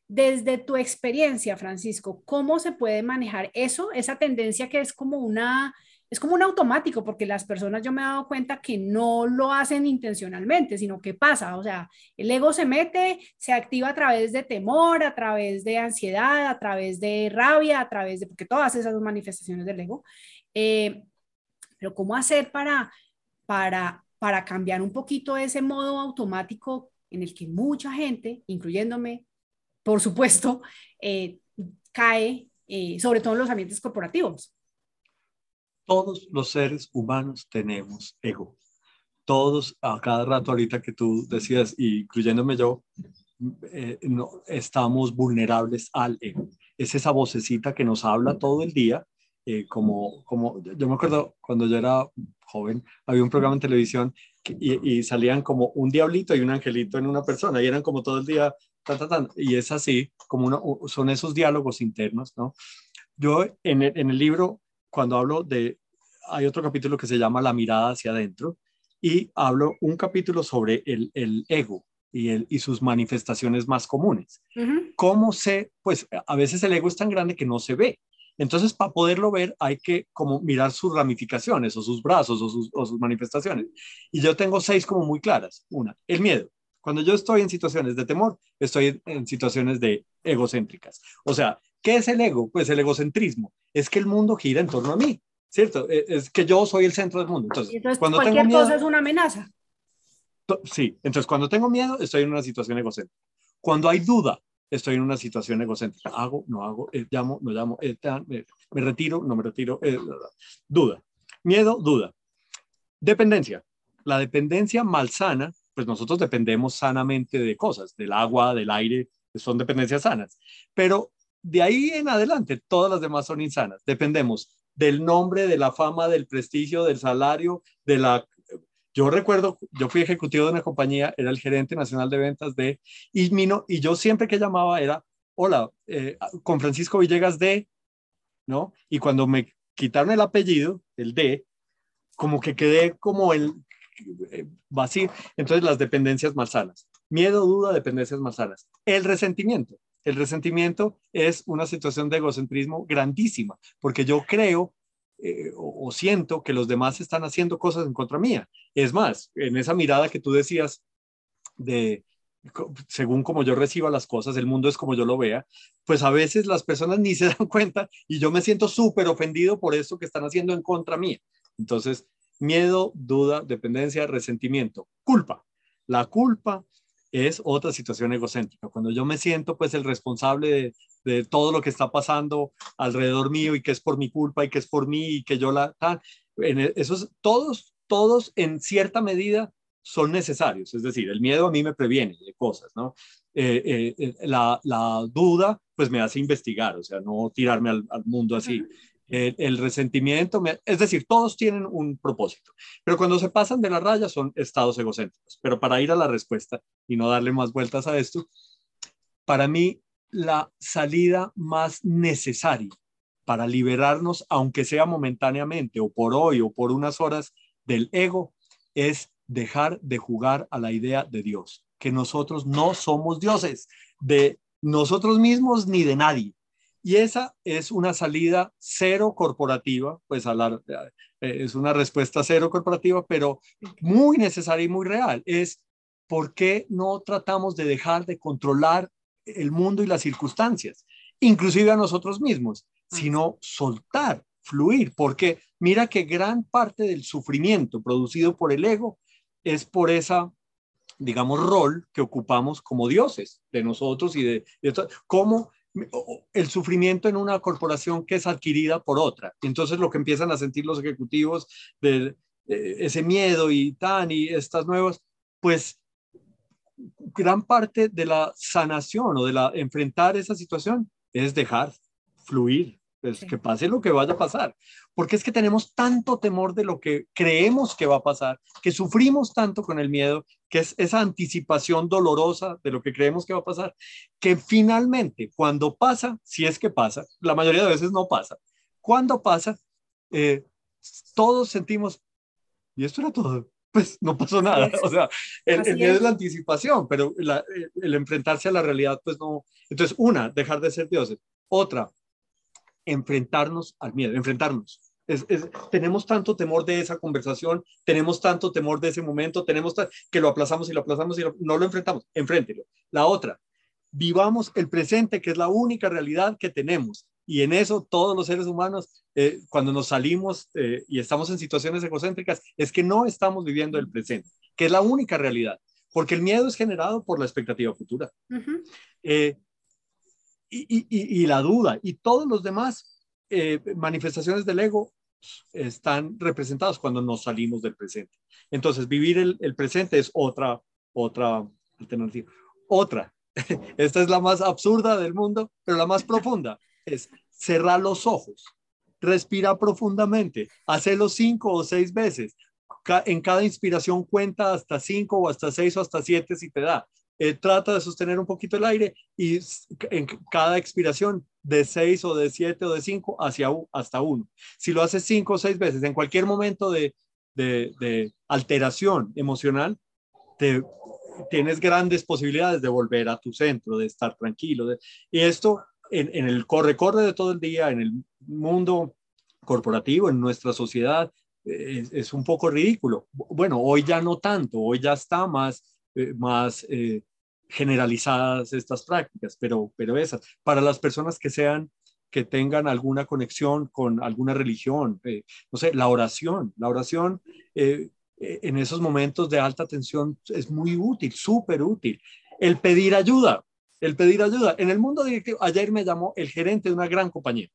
Desde tu experiencia, Francisco, ¿cómo se puede manejar eso, esa tendencia que es como una, es como un automático, porque las personas yo me he dado cuenta que no lo hacen intencionalmente, sino que pasa, o sea, el ego se mete, se activa a través de temor, a través de ansiedad, a través de rabia, a través de, porque todas esas manifestaciones del ego. Eh, pero ¿cómo hacer para, para, para cambiar un poquito ese modo automático en el que mucha gente, incluyéndome, por supuesto, eh, cae, eh, sobre todo en los ambientes corporativos. Todos los seres humanos tenemos ego. Todos, a cada rato ahorita que tú decías, incluyéndome yo, eh, no, estamos vulnerables al ego. Es esa vocecita que nos habla todo el día, como, como yo me acuerdo cuando yo era joven, había un programa en televisión y, salían como un diablito y un angelito en una persona y eran como todo el día y es así, como uno, son esos diálogos internos, ¿no? Yo en el, en el libro, cuando hablo de, hay otro capítulo que se llama La mirada hacia adentro, y hablo un capítulo sobre el, el ego y, el, y sus manifestaciones más comunes. ¿Cómo se, pues a veces el ego es tan grande que no se ve. Entonces, para poderlo ver, hay que como mirar sus ramificaciones o sus brazos o sus, o sus manifestaciones. Y yo tengo seis como muy claras. Una, el miedo. Cuando yo estoy en situaciones de temor, estoy en situaciones de egocéntricas. O sea, ¿qué es el ego? Pues el egocentrismo. Es que el mundo gira en torno a mí, ¿cierto? E, es que yo soy el centro del mundo. Entonces, cuando cualquier tengo cosa es una amenaza. Sí, entonces cuando tengo miedo, estoy en una situación egocéntrica. Cuando hay duda, estoy en una situación egocéntrica. Hago, no hago, eh, llamo, no llamo, eh, me, retiro, no me retiro. Eh, duda. Miedo, duda. Dependencia. La dependencia malsana, pues nosotros dependemos sanamente de cosas, del agua, del aire, son dependencias sanas. Pero de ahí en adelante, todas las demás son insanas. Dependemos del nombre, de la fama, del prestigio, del salario, de la yo recuerdo, yo fui ejecutivo de una compañía, era el gerente nacional de ventas de Ismino, y yo siempre que llamaba era, hola, eh, con Francisco Villegas de, ¿no? Y cuando me quitaron el apellido, el de, como que quedé como el vacío. Entonces, las dependencias malsanas. Miedo, duda, dependencias malsanas. El resentimiento. El resentimiento es una situación de egocentrismo grandísima, porque yo creo eh, o, siento que los demás están haciendo cosas en contra mía. Es más, en esa mirada que tú decías de según como yo reciba las cosas, el mundo es como yo lo vea, pues a veces las personas ni se dan cuenta y yo me siento súper ofendido por eso que están haciendo en contra mía. Entonces, miedo, duda, dependencia, resentimiento, culpa. La culpa es otra situación egocéntrica. Cuando yo me siento pues el responsable de, todo lo que está pasando alrededor mío y que es por mi culpa y que es por mí y que yo la... Tal, en e, esos, todos, todos en cierta medida son necesarios. Es decir, el miedo a mí me previene de cosas, ¿no? Eh, eh, eh, la, la, duda pues me hace investigar, o sea, no tirarme al, al mundo así el, resentimiento, es decir, todos tienen un propósito, pero cuando se pasan de la raya son estados egocéntricos. Pero para ir a la respuesta y no darle más vueltas a esto, para mí la salida más necesaria para liberarnos, aunque sea momentáneamente o por hoy o por unas horas del ego, es dejar de jugar a la idea de Dios, que nosotros no somos dioses de nosotros mismos ni de nadie. Y esa es una salida cero corporativa, pues a la, eh, es una respuesta cero corporativa, pero muy necesaria y muy real. Es por qué no tratamos de dejar de controlar el mundo y las circunstancias, inclusive a nosotros mismos, sino soltar, fluir, porque mira que gran parte del sufrimiento producido por el ego es por esa digamos, rol que ocupamos como dioses de nosotros y de, de cómo el sufrimiento en una corporación que es adquirida por otra. Entonces lo que empiezan a sentir los ejecutivos de, ese miedo y tan y estas nuevas, pues gran parte de la sanación o de la enfrentar esa situación es dejar fluir, pues, que pase lo que vaya a pasar. Porque es que tenemos tanto temor de lo que creemos que va a pasar, que sufrimos tanto con el miedo, que es esa anticipación dolorosa de lo que creemos que va a pasar, que finalmente cuando pasa, si es que pasa, la mayoría de veces no pasa, cuando pasa, eh, todos sentimos, y esto era todo, pues no pasó nada. O sea, el, miedo es. la anticipación, pero el enfrentarse a la realidad, pues no. Entonces, una, dejar de ser dioses. Otra, enfrentarnos al miedo, enfrentarnos. tenemos tanto temor de esa conversación, tenemos tanto temor de ese momento, tenemos que lo aplazamos y lo aplazamos y no lo enfrentamos, enfréntelo. La otra, vivamos el presente, que es la única realidad que tenemos. Y en eso todos los seres humanos, eh, cuando nos salimos eh, y estamos en situaciones egocéntricas, es que no estamos viviendo el presente, que es la única realidad, porque el miedo es generado por la expectativa futura y, la duda y todos los demás eh, manifestaciones del ego están representados cuando nos salimos del presente. Entonces, vivir el, presente es otra, otra alternativa. Otra, esta es la más absurda del mundo, pero la más profunda, es cerrar los ojos, respira profundamente, hacerlo cinco o seis veces. En cada inspiración cuenta hasta cinco o hasta seis o hasta siete si te da. Eh, trata de sostener un poquito el aire y en cada expiración de 6 o de 7 o de 5 hacia hasta 1. Si lo haces 5 o 6 veces, en cualquier momento de, de, alteración emocional, te, tienes grandes posibilidades de volver a tu centro, de estar tranquilo. y esto en, el corre-corre de todo el día, en el mundo corporativo, en nuestra sociedad, es, un poco ridículo. Bueno, hoy ya no tanto, hoy ya está más, eh, más eh, generalizadas estas prácticas, pero, pero esas, para las personas que sean que tengan alguna conexión con alguna religión, eh, no sé, la oración, la oración en esos momentos de alta tensión es muy útil, súper útil. El pedir ayuda, el pedir ayuda. En el mundo directivo, ayer me llamó el gerente de una gran compañía.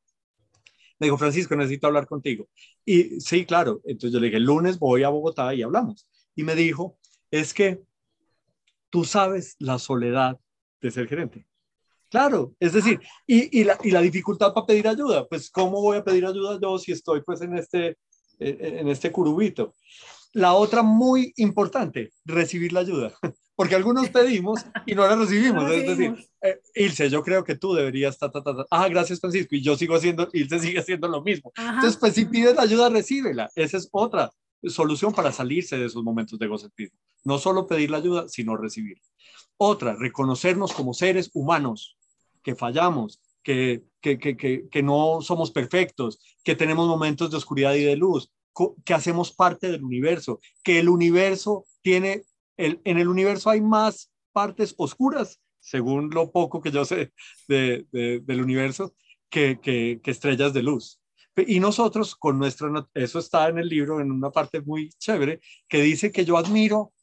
Me dijo, Francisco, necesito hablar contigo. Y sí, claro. Entonces yo le dije, el lunes voy a Bogotá y hablamos. Y me dijo, es que tú sabes la soledad de ser gerente. Claro, es decir, y, la, y la dificultad para pedir ayuda, pues ¿cómo voy a pedir ayuda yo si estoy pues en este, en este curubito? La otra muy importante, recibir la ayuda, porque algunos pedimos y no la recibimos. es decir, eh, Ilse, yo creo que tú deberías, ta, ta, ta, ah, gracias Francisco, y yo sigo haciendo, Ilse sigue haciendo lo mismo. Entonces, pues si pides ayuda, recíbela. Esa es otra solución para salirse de esos momentos de egocentrismo. No solo pedir la ayuda, sino recibir. Otra, reconocernos como seres humanos, que fallamos, que, que, que, que, no somos perfectos, que tenemos momentos de oscuridad y de luz, que hacemos parte del universo, que el universo tiene, el, en el universo hay más partes oscuras, según lo poco que yo sé de, del universo, que, estrellas de luz. Y nosotros con nuestra, eso está en el libro, en una parte muy chévere, que dice que yo admiro,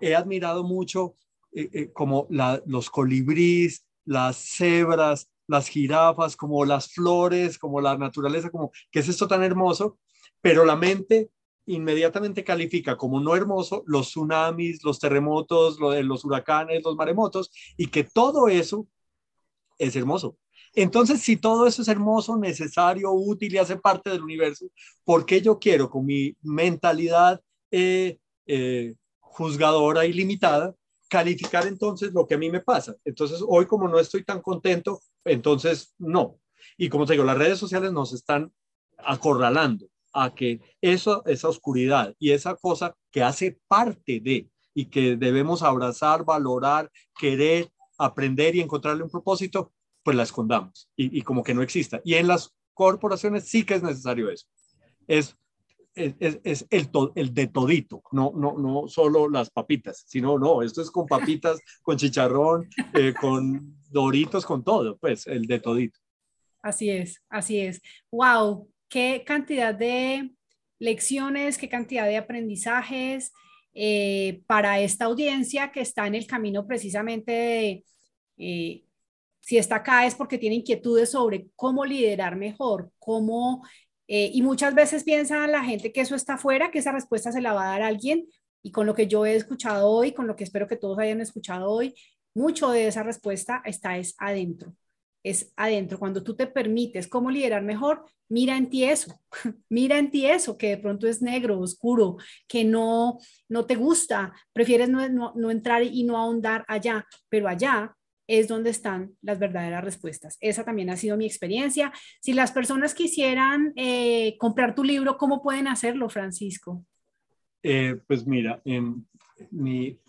he admirado mucho eh, eh, como la, los colibríes, las cebras, las jirafas, como las flores, como la naturaleza, como, ¿qué es esto tan hermoso? pero la mente inmediatamente califica como no hermoso los tsunamis, los terremotos, los huracanes, los maremotos, y que todo eso es hermoso. Entonces, si todo eso es hermoso, necesario, útil y hace parte del universo, ¿por qué yo quiero con mi mentalidad eh, eh, juzgadora y limitada calificar entonces lo que a mí me pasa? Entonces, hoy como no estoy tan contento, entonces no. Y como te digo, las redes sociales nos están acorralando a que eso, esa oscuridad y esa cosa que hace parte de y que debemos abrazar, valorar, querer, aprender y encontrarle un propósito, pues la escondamos y, como que no exista. Y en las corporaciones sí que es necesario eso. Es, es, es, el, el de todito, no, no, no solo las papitas, sino no, esto es con papitas, con chicharrón, eh, con doritos, con todo, pues el de todito. Así es, así es. Wow, qué cantidad de lecciones, qué cantidad de aprendizajes eh, para esta audiencia que está en el camino precisamente de, eh, si está acá es porque tiene inquietudes sobre cómo liderar mejor, cómo, eh, y muchas veces piensa la gente que eso está afuera, que esa respuesta se la va a dar alguien, y con lo que yo he escuchado hoy, con lo que espero que todos hayan escuchado hoy, mucho de esa respuesta está es adentro es adentro. Cuando tú te permites cómo liderar mejor, mira en ti eso, mira en ti eso, que de pronto es negro, oscuro, que no, no te gusta, prefieres no, entrar y no ahondar allá, pero allá es donde están las verdaderas respuestas. Esa también ha sido mi experiencia. Si las personas quisieran eh, comprar tu libro, ¿cómo pueden hacerlo, Francisco? Eh, pues mira, en mi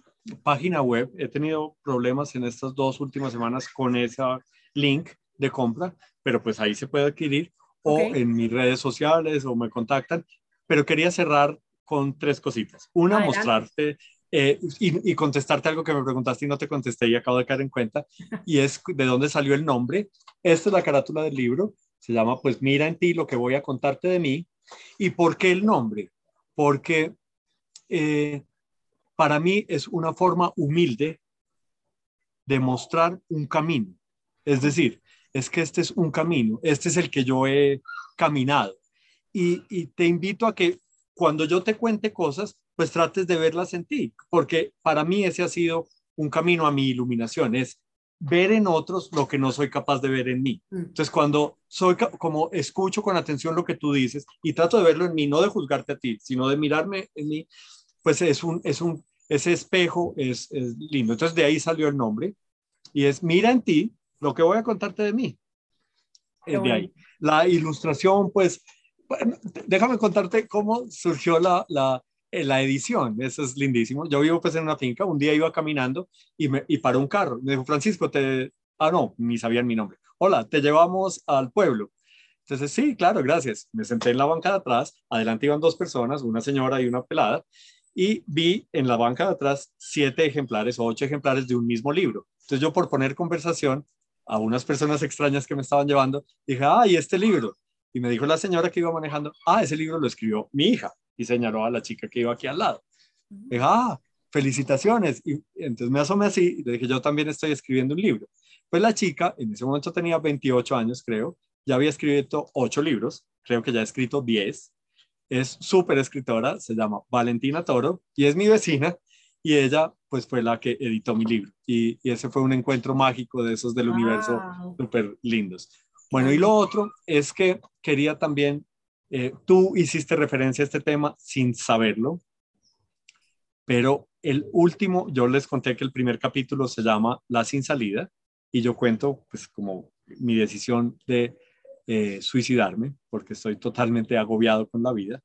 página web he tenido problemas en estas dos últimas semanas con esa link de compra, pero pues ahí se puede adquirir o en mis redes sociales o me contactan. Pero quería cerrar con tres cositas. Una, mostrarte eh, y, contestarte algo que me preguntaste y no te contesté y acabo de caer en cuenta, y es de dónde salió el nombre. Esta es la carátula del libro, se llama Pues mira en ti lo que voy a contarte de mí. ¿Y por qué el nombre? Porque eh, para mí es una forma humilde de mostrar un camino. Es decir, es que este es un camino, este es el que yo he caminado. Y, te invito a que cuando yo te cuente cosas, pues trates de verlas en ti, porque para mí ese ha sido un camino a mi iluminación, es ver en otros lo que no soy capaz de ver en mí. Mm. Entonces, cuando soy como escucho con atención lo que tú dices y trato de verlo en mí, no de juzgarte a ti, sino de mirarme en mí, pues es un, es un, ese espejo es, es lindo. Entonces, de ahí salió el nombre y es mira en ti lo que voy a contarte de mí es de ahí. La ilustración, pues, déjame contarte cómo surgió la, la la edición, eso es lindísimo. Yo vivo pues en una finca, un día iba caminando y, me, y paró un carro. Me dijo, Francisco, te... Ah, no, ni sabían mi nombre. Hola, te llevamos al pueblo. Entonces, sí, claro, gracias. Me senté en la banca de atrás, adelante iban dos personas, una señora y una pelada, y vi en la banca de atrás siete ejemplares o ocho ejemplares de un mismo libro. Entonces yo por poner conversación a unas personas extrañas que me estaban llevando, dije, ah, y este libro. Y me dijo la señora que iba manejando, ah, ese libro lo escribió mi hija. Y señaló a la chica que iba aquí al lado. Dije, ah, felicitaciones. Y entonces me asomé así y le dije, yo también estoy escribiendo un libro. Pues la chica, en ese momento tenía 28 años, creo, ya había escrito ocho libros, creo que ya ha escrito 10. Es súper escritora, se llama Valentina Toro y es mi vecina y ella pues fue la que editó mi libro y, ese fue un encuentro mágico de esos del universo súper lindos. Bueno, y lo otro es que quería también, eh, tú hiciste referencia a este tema sin saberlo, pero el último, yo les conté que el primer capítulo se llama La sin salida y yo cuento pues como mi decisión de eh, suicidarme porque estoy totalmente agobiado con la vida.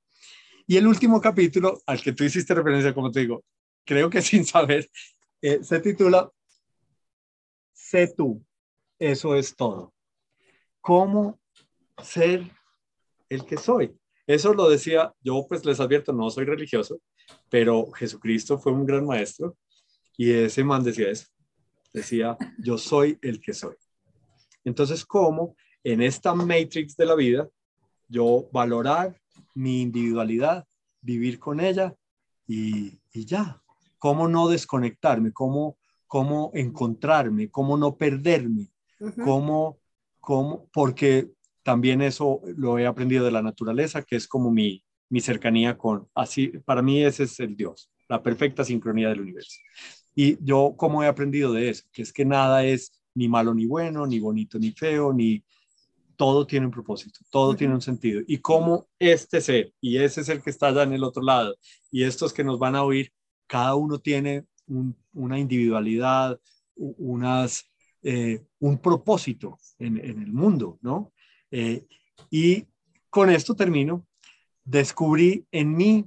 Y el último capítulo al que tú hiciste referencia, como te digo, creo que sin saber, eh, se titula Sé tú, eso es todo. ¿Cómo ser el que soy? Eso lo decía, yo pues les advierto, no soy religioso, pero Jesucristo fue un gran maestro y ese man decía eso. Decía, yo soy el que soy. Entonces, ¿cómo en esta matrix de la vida yo valorar mi individualidad, vivir con ella y, y ya? cómo no desconectarme, cómo, cómo encontrarme, cómo no perderme, cómo, cómo, porque también eso lo he aprendido de la naturaleza, que es como mi, mi cercanía con, así, para mí ese es el Dios, la perfecta sincronía del universo. Y yo, ¿cómo he aprendido de eso? Que es que nada es ni malo ni bueno, ni bonito ni feo, ni todo tiene un propósito, todo tiene un sentido. Y cómo este ser, y ese es el que está allá en el otro lado, y estos que nos van a oír, cada uno tiene una individualidad, unas, eh, un propósito en, el mundo, ¿no? Eh, y con esto termino. Descubrí en mí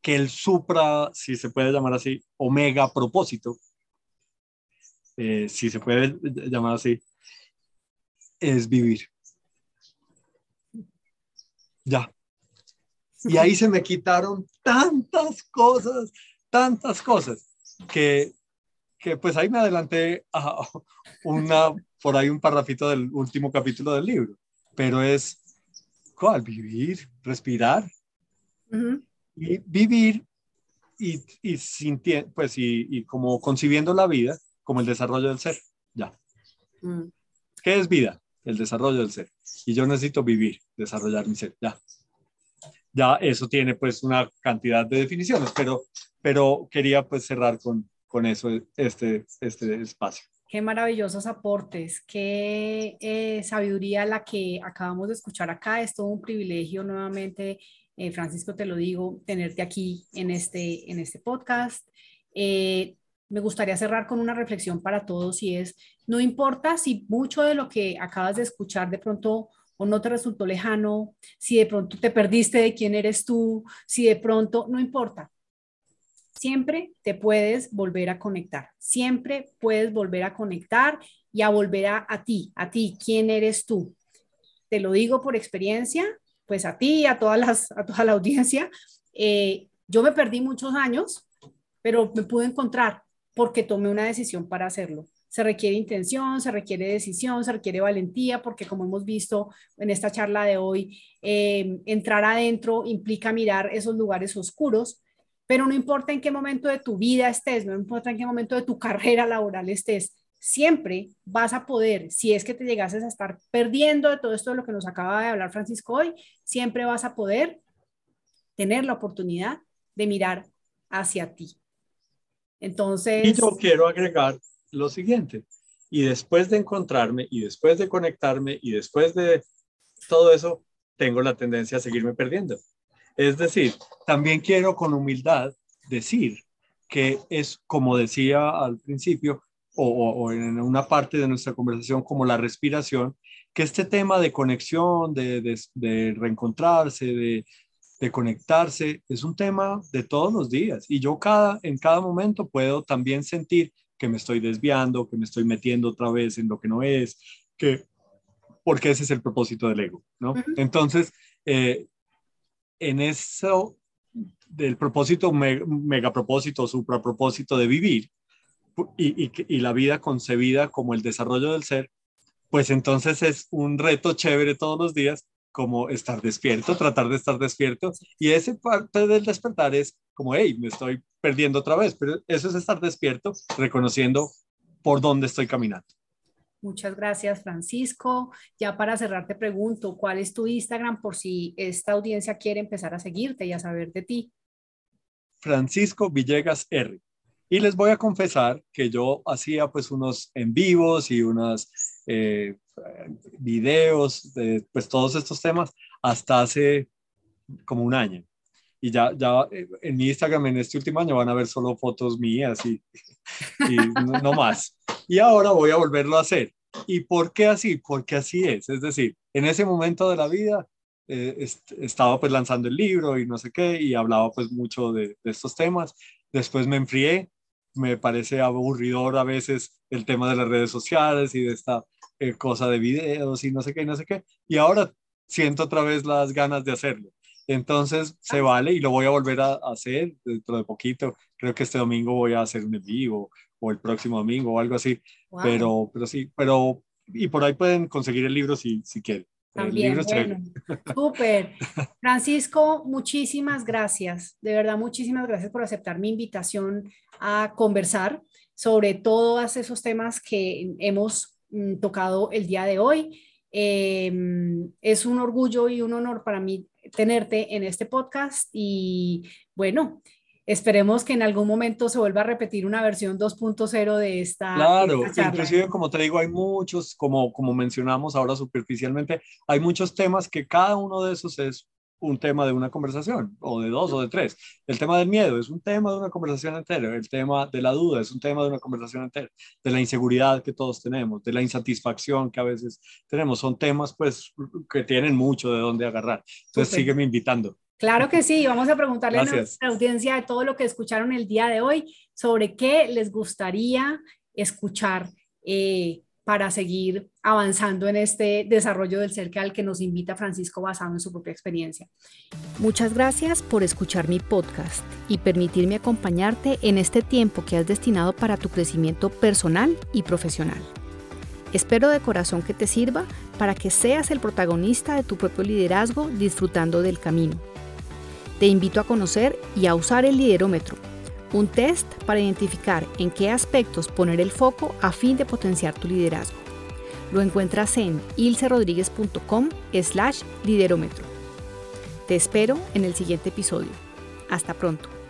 que el supra, si se puede llamar así, omega propósito, eh, si se puede llamar así, es vivir. Ya, y ahí se me quitaron tantas cosas, tantas cosas, que, que pues ahí me adelanté a una, por ahí un parrafito del último capítulo del libro, pero es, ¿cuál? Vivir, respirar y vivir y, y sintiendo, pues y, y, como concibiendo la vida como el desarrollo del ser, ya. Mm. ¿Qué es vida? El desarrollo del ser. Y yo necesito vivir, desarrollar mi ser, ya ya eso tiene pues una cantidad de definiciones, pero, pero quería pues cerrar con, con eso, este, este espacio. Qué maravillosos aportes, qué eh, sabiduría la que acabamos de escuchar acá. Es todo un privilegio nuevamente, eh, Francisco, te lo digo, tenerte aquí en este, en este podcast. Eh, me gustaría cerrar con una reflexión para todos y es, no importa si mucho de lo que acabas de escuchar de pronto o no te resultó lejano, si de pronto te perdiste de quién eres tú, si de pronto, no importa. Siempre te puedes volver a conectar, siempre puedes volver a conectar y a volver a, ti, a ti, quién eres tú. Te lo digo por experiencia, pues a ti, a, todas las, a toda la audiencia. Eh, yo me perdí muchos años, pero me pude encontrar porque tomé una decisión para hacerlo se requiere intención, se requiere decisión, se requiere valentía, porque como hemos visto en esta charla de hoy, eh, entrar adentro implica mirar esos lugares oscuros, pero no importa en qué momento de tu vida estés, no importa en qué momento de tu carrera laboral estés, siempre vas a poder, si es que te llegases a estar perdiendo de todo esto de lo que nos acaba de hablar Francisco hoy, siempre vas a poder tener la oportunidad de mirar hacia ti. Entonces... Y yo quiero agregar lo siguiente. Y después de encontrarme y después de conectarme y después de todo eso, tengo la tendencia a seguirme perdiendo. Es decir, también quiero con humildad decir que es, como decía al principio, o, en una parte de nuestra conversación, como la respiración, que este tema de conexión, de, de, reencontrarse, de de conectarse, es un tema de todos los días. Y yo cada, en cada momento puedo también sentir que me estoy desviando, que me estoy metiendo otra vez en lo que no es, que porque ese es el propósito del ego, ¿no? Entonces, eh, en eso del propósito, mega, propósito, supra propósito de vivir y, y, la vida concebida como el desarrollo del ser, pues entonces es un reto chévere todos los días como estar despierto, tratar de estar despierto. Y ese parte del despertar es como, hey, me estoy perdiendo otra vez, pero eso es estar despierto, reconociendo por dónde estoy caminando. Muchas gracias, Francisco. Ya para cerrar, te pregunto, ¿cuál es tu Instagram por si esta audiencia quiere empezar a seguirte y a saber de ti? Francisco Villegas R. Y les voy a confesar que yo hacía pues unos en vivos y unos eh, videos de pues todos estos temas hasta hace como un año. Y ya, ya eh, en mi Instagram en este último año van a ver solo fotos mías y, y no más y ahora voy a volverlo a hacer. ¿Y por qué así? Porque así es. Es decir, en ese momento de la vida eh, estaba pues lanzando el libro y no sé qué, y hablaba pues mucho de, estos temas. Después me enfrié, me parece aburridor a veces el tema de las redes sociales y de esta eh, cosa de videos y no sé qué, y no sé qué. Y ahora siento otra vez las ganas de hacerlo. Entonces se vale y lo voy a volver a hacer dentro de poquito. Creo que este domingo voy a hacer un en vivo o el próximo domingo o algo así. Pero, pero sí, pero y por ahí pueden conseguir el libro si, si quieren. También, bueno, súper. Francisco, muchísimas gracias. De verdad, muchísimas gracias por aceptar mi invitación a conversar sobre todos esos temas que hemos mm, tocado el día de hoy. Em, es un orgullo y un honor para mí tenerte en este podcast y bueno, Esperemos que en algún momento se vuelva a repetir una versión 2.0 de esta. Claro, inclusive como te digo, hay muchos, como, como mencionamos ahora superficialmente, hay muchos temas que cada uno de esos es un tema de una conversación, o de dos, o de tres. El tema del miedo es un tema de una conversación entera, el tema de la duda es un tema de una conversación entera, de la inseguridad que todos tenemos, de la insatisfacción que a veces tenemos, son temas pues que tienen mucho de dónde agarrar. Entonces sígueme invitando. Claro que sí, vamos a preguntarle a nuestra audiencia de todo lo que escucharon el día de hoy sobre qué les gustaría escuchar eh, para seguir avanzando en este desarrollo del que al que nos invita Francisco basado en su propia experiencia. Muchas gracias por escuchar mi podcast y permitirme acompañarte en este tiempo que has destinado para tu crecimiento personal y profesional. Espero de corazón que te sirva para que seas el protagonista de tu propio liderazgo disfrutando del camino te invito a conocer y a usar el liderómetro, un test para identificar en qué aspectos poner el foco a fin de potenciar tu liderazgo. Lo encuentras en ilcerodríguez.com slash liderómetro. Te espero en el siguiente episodio. Hasta pronto.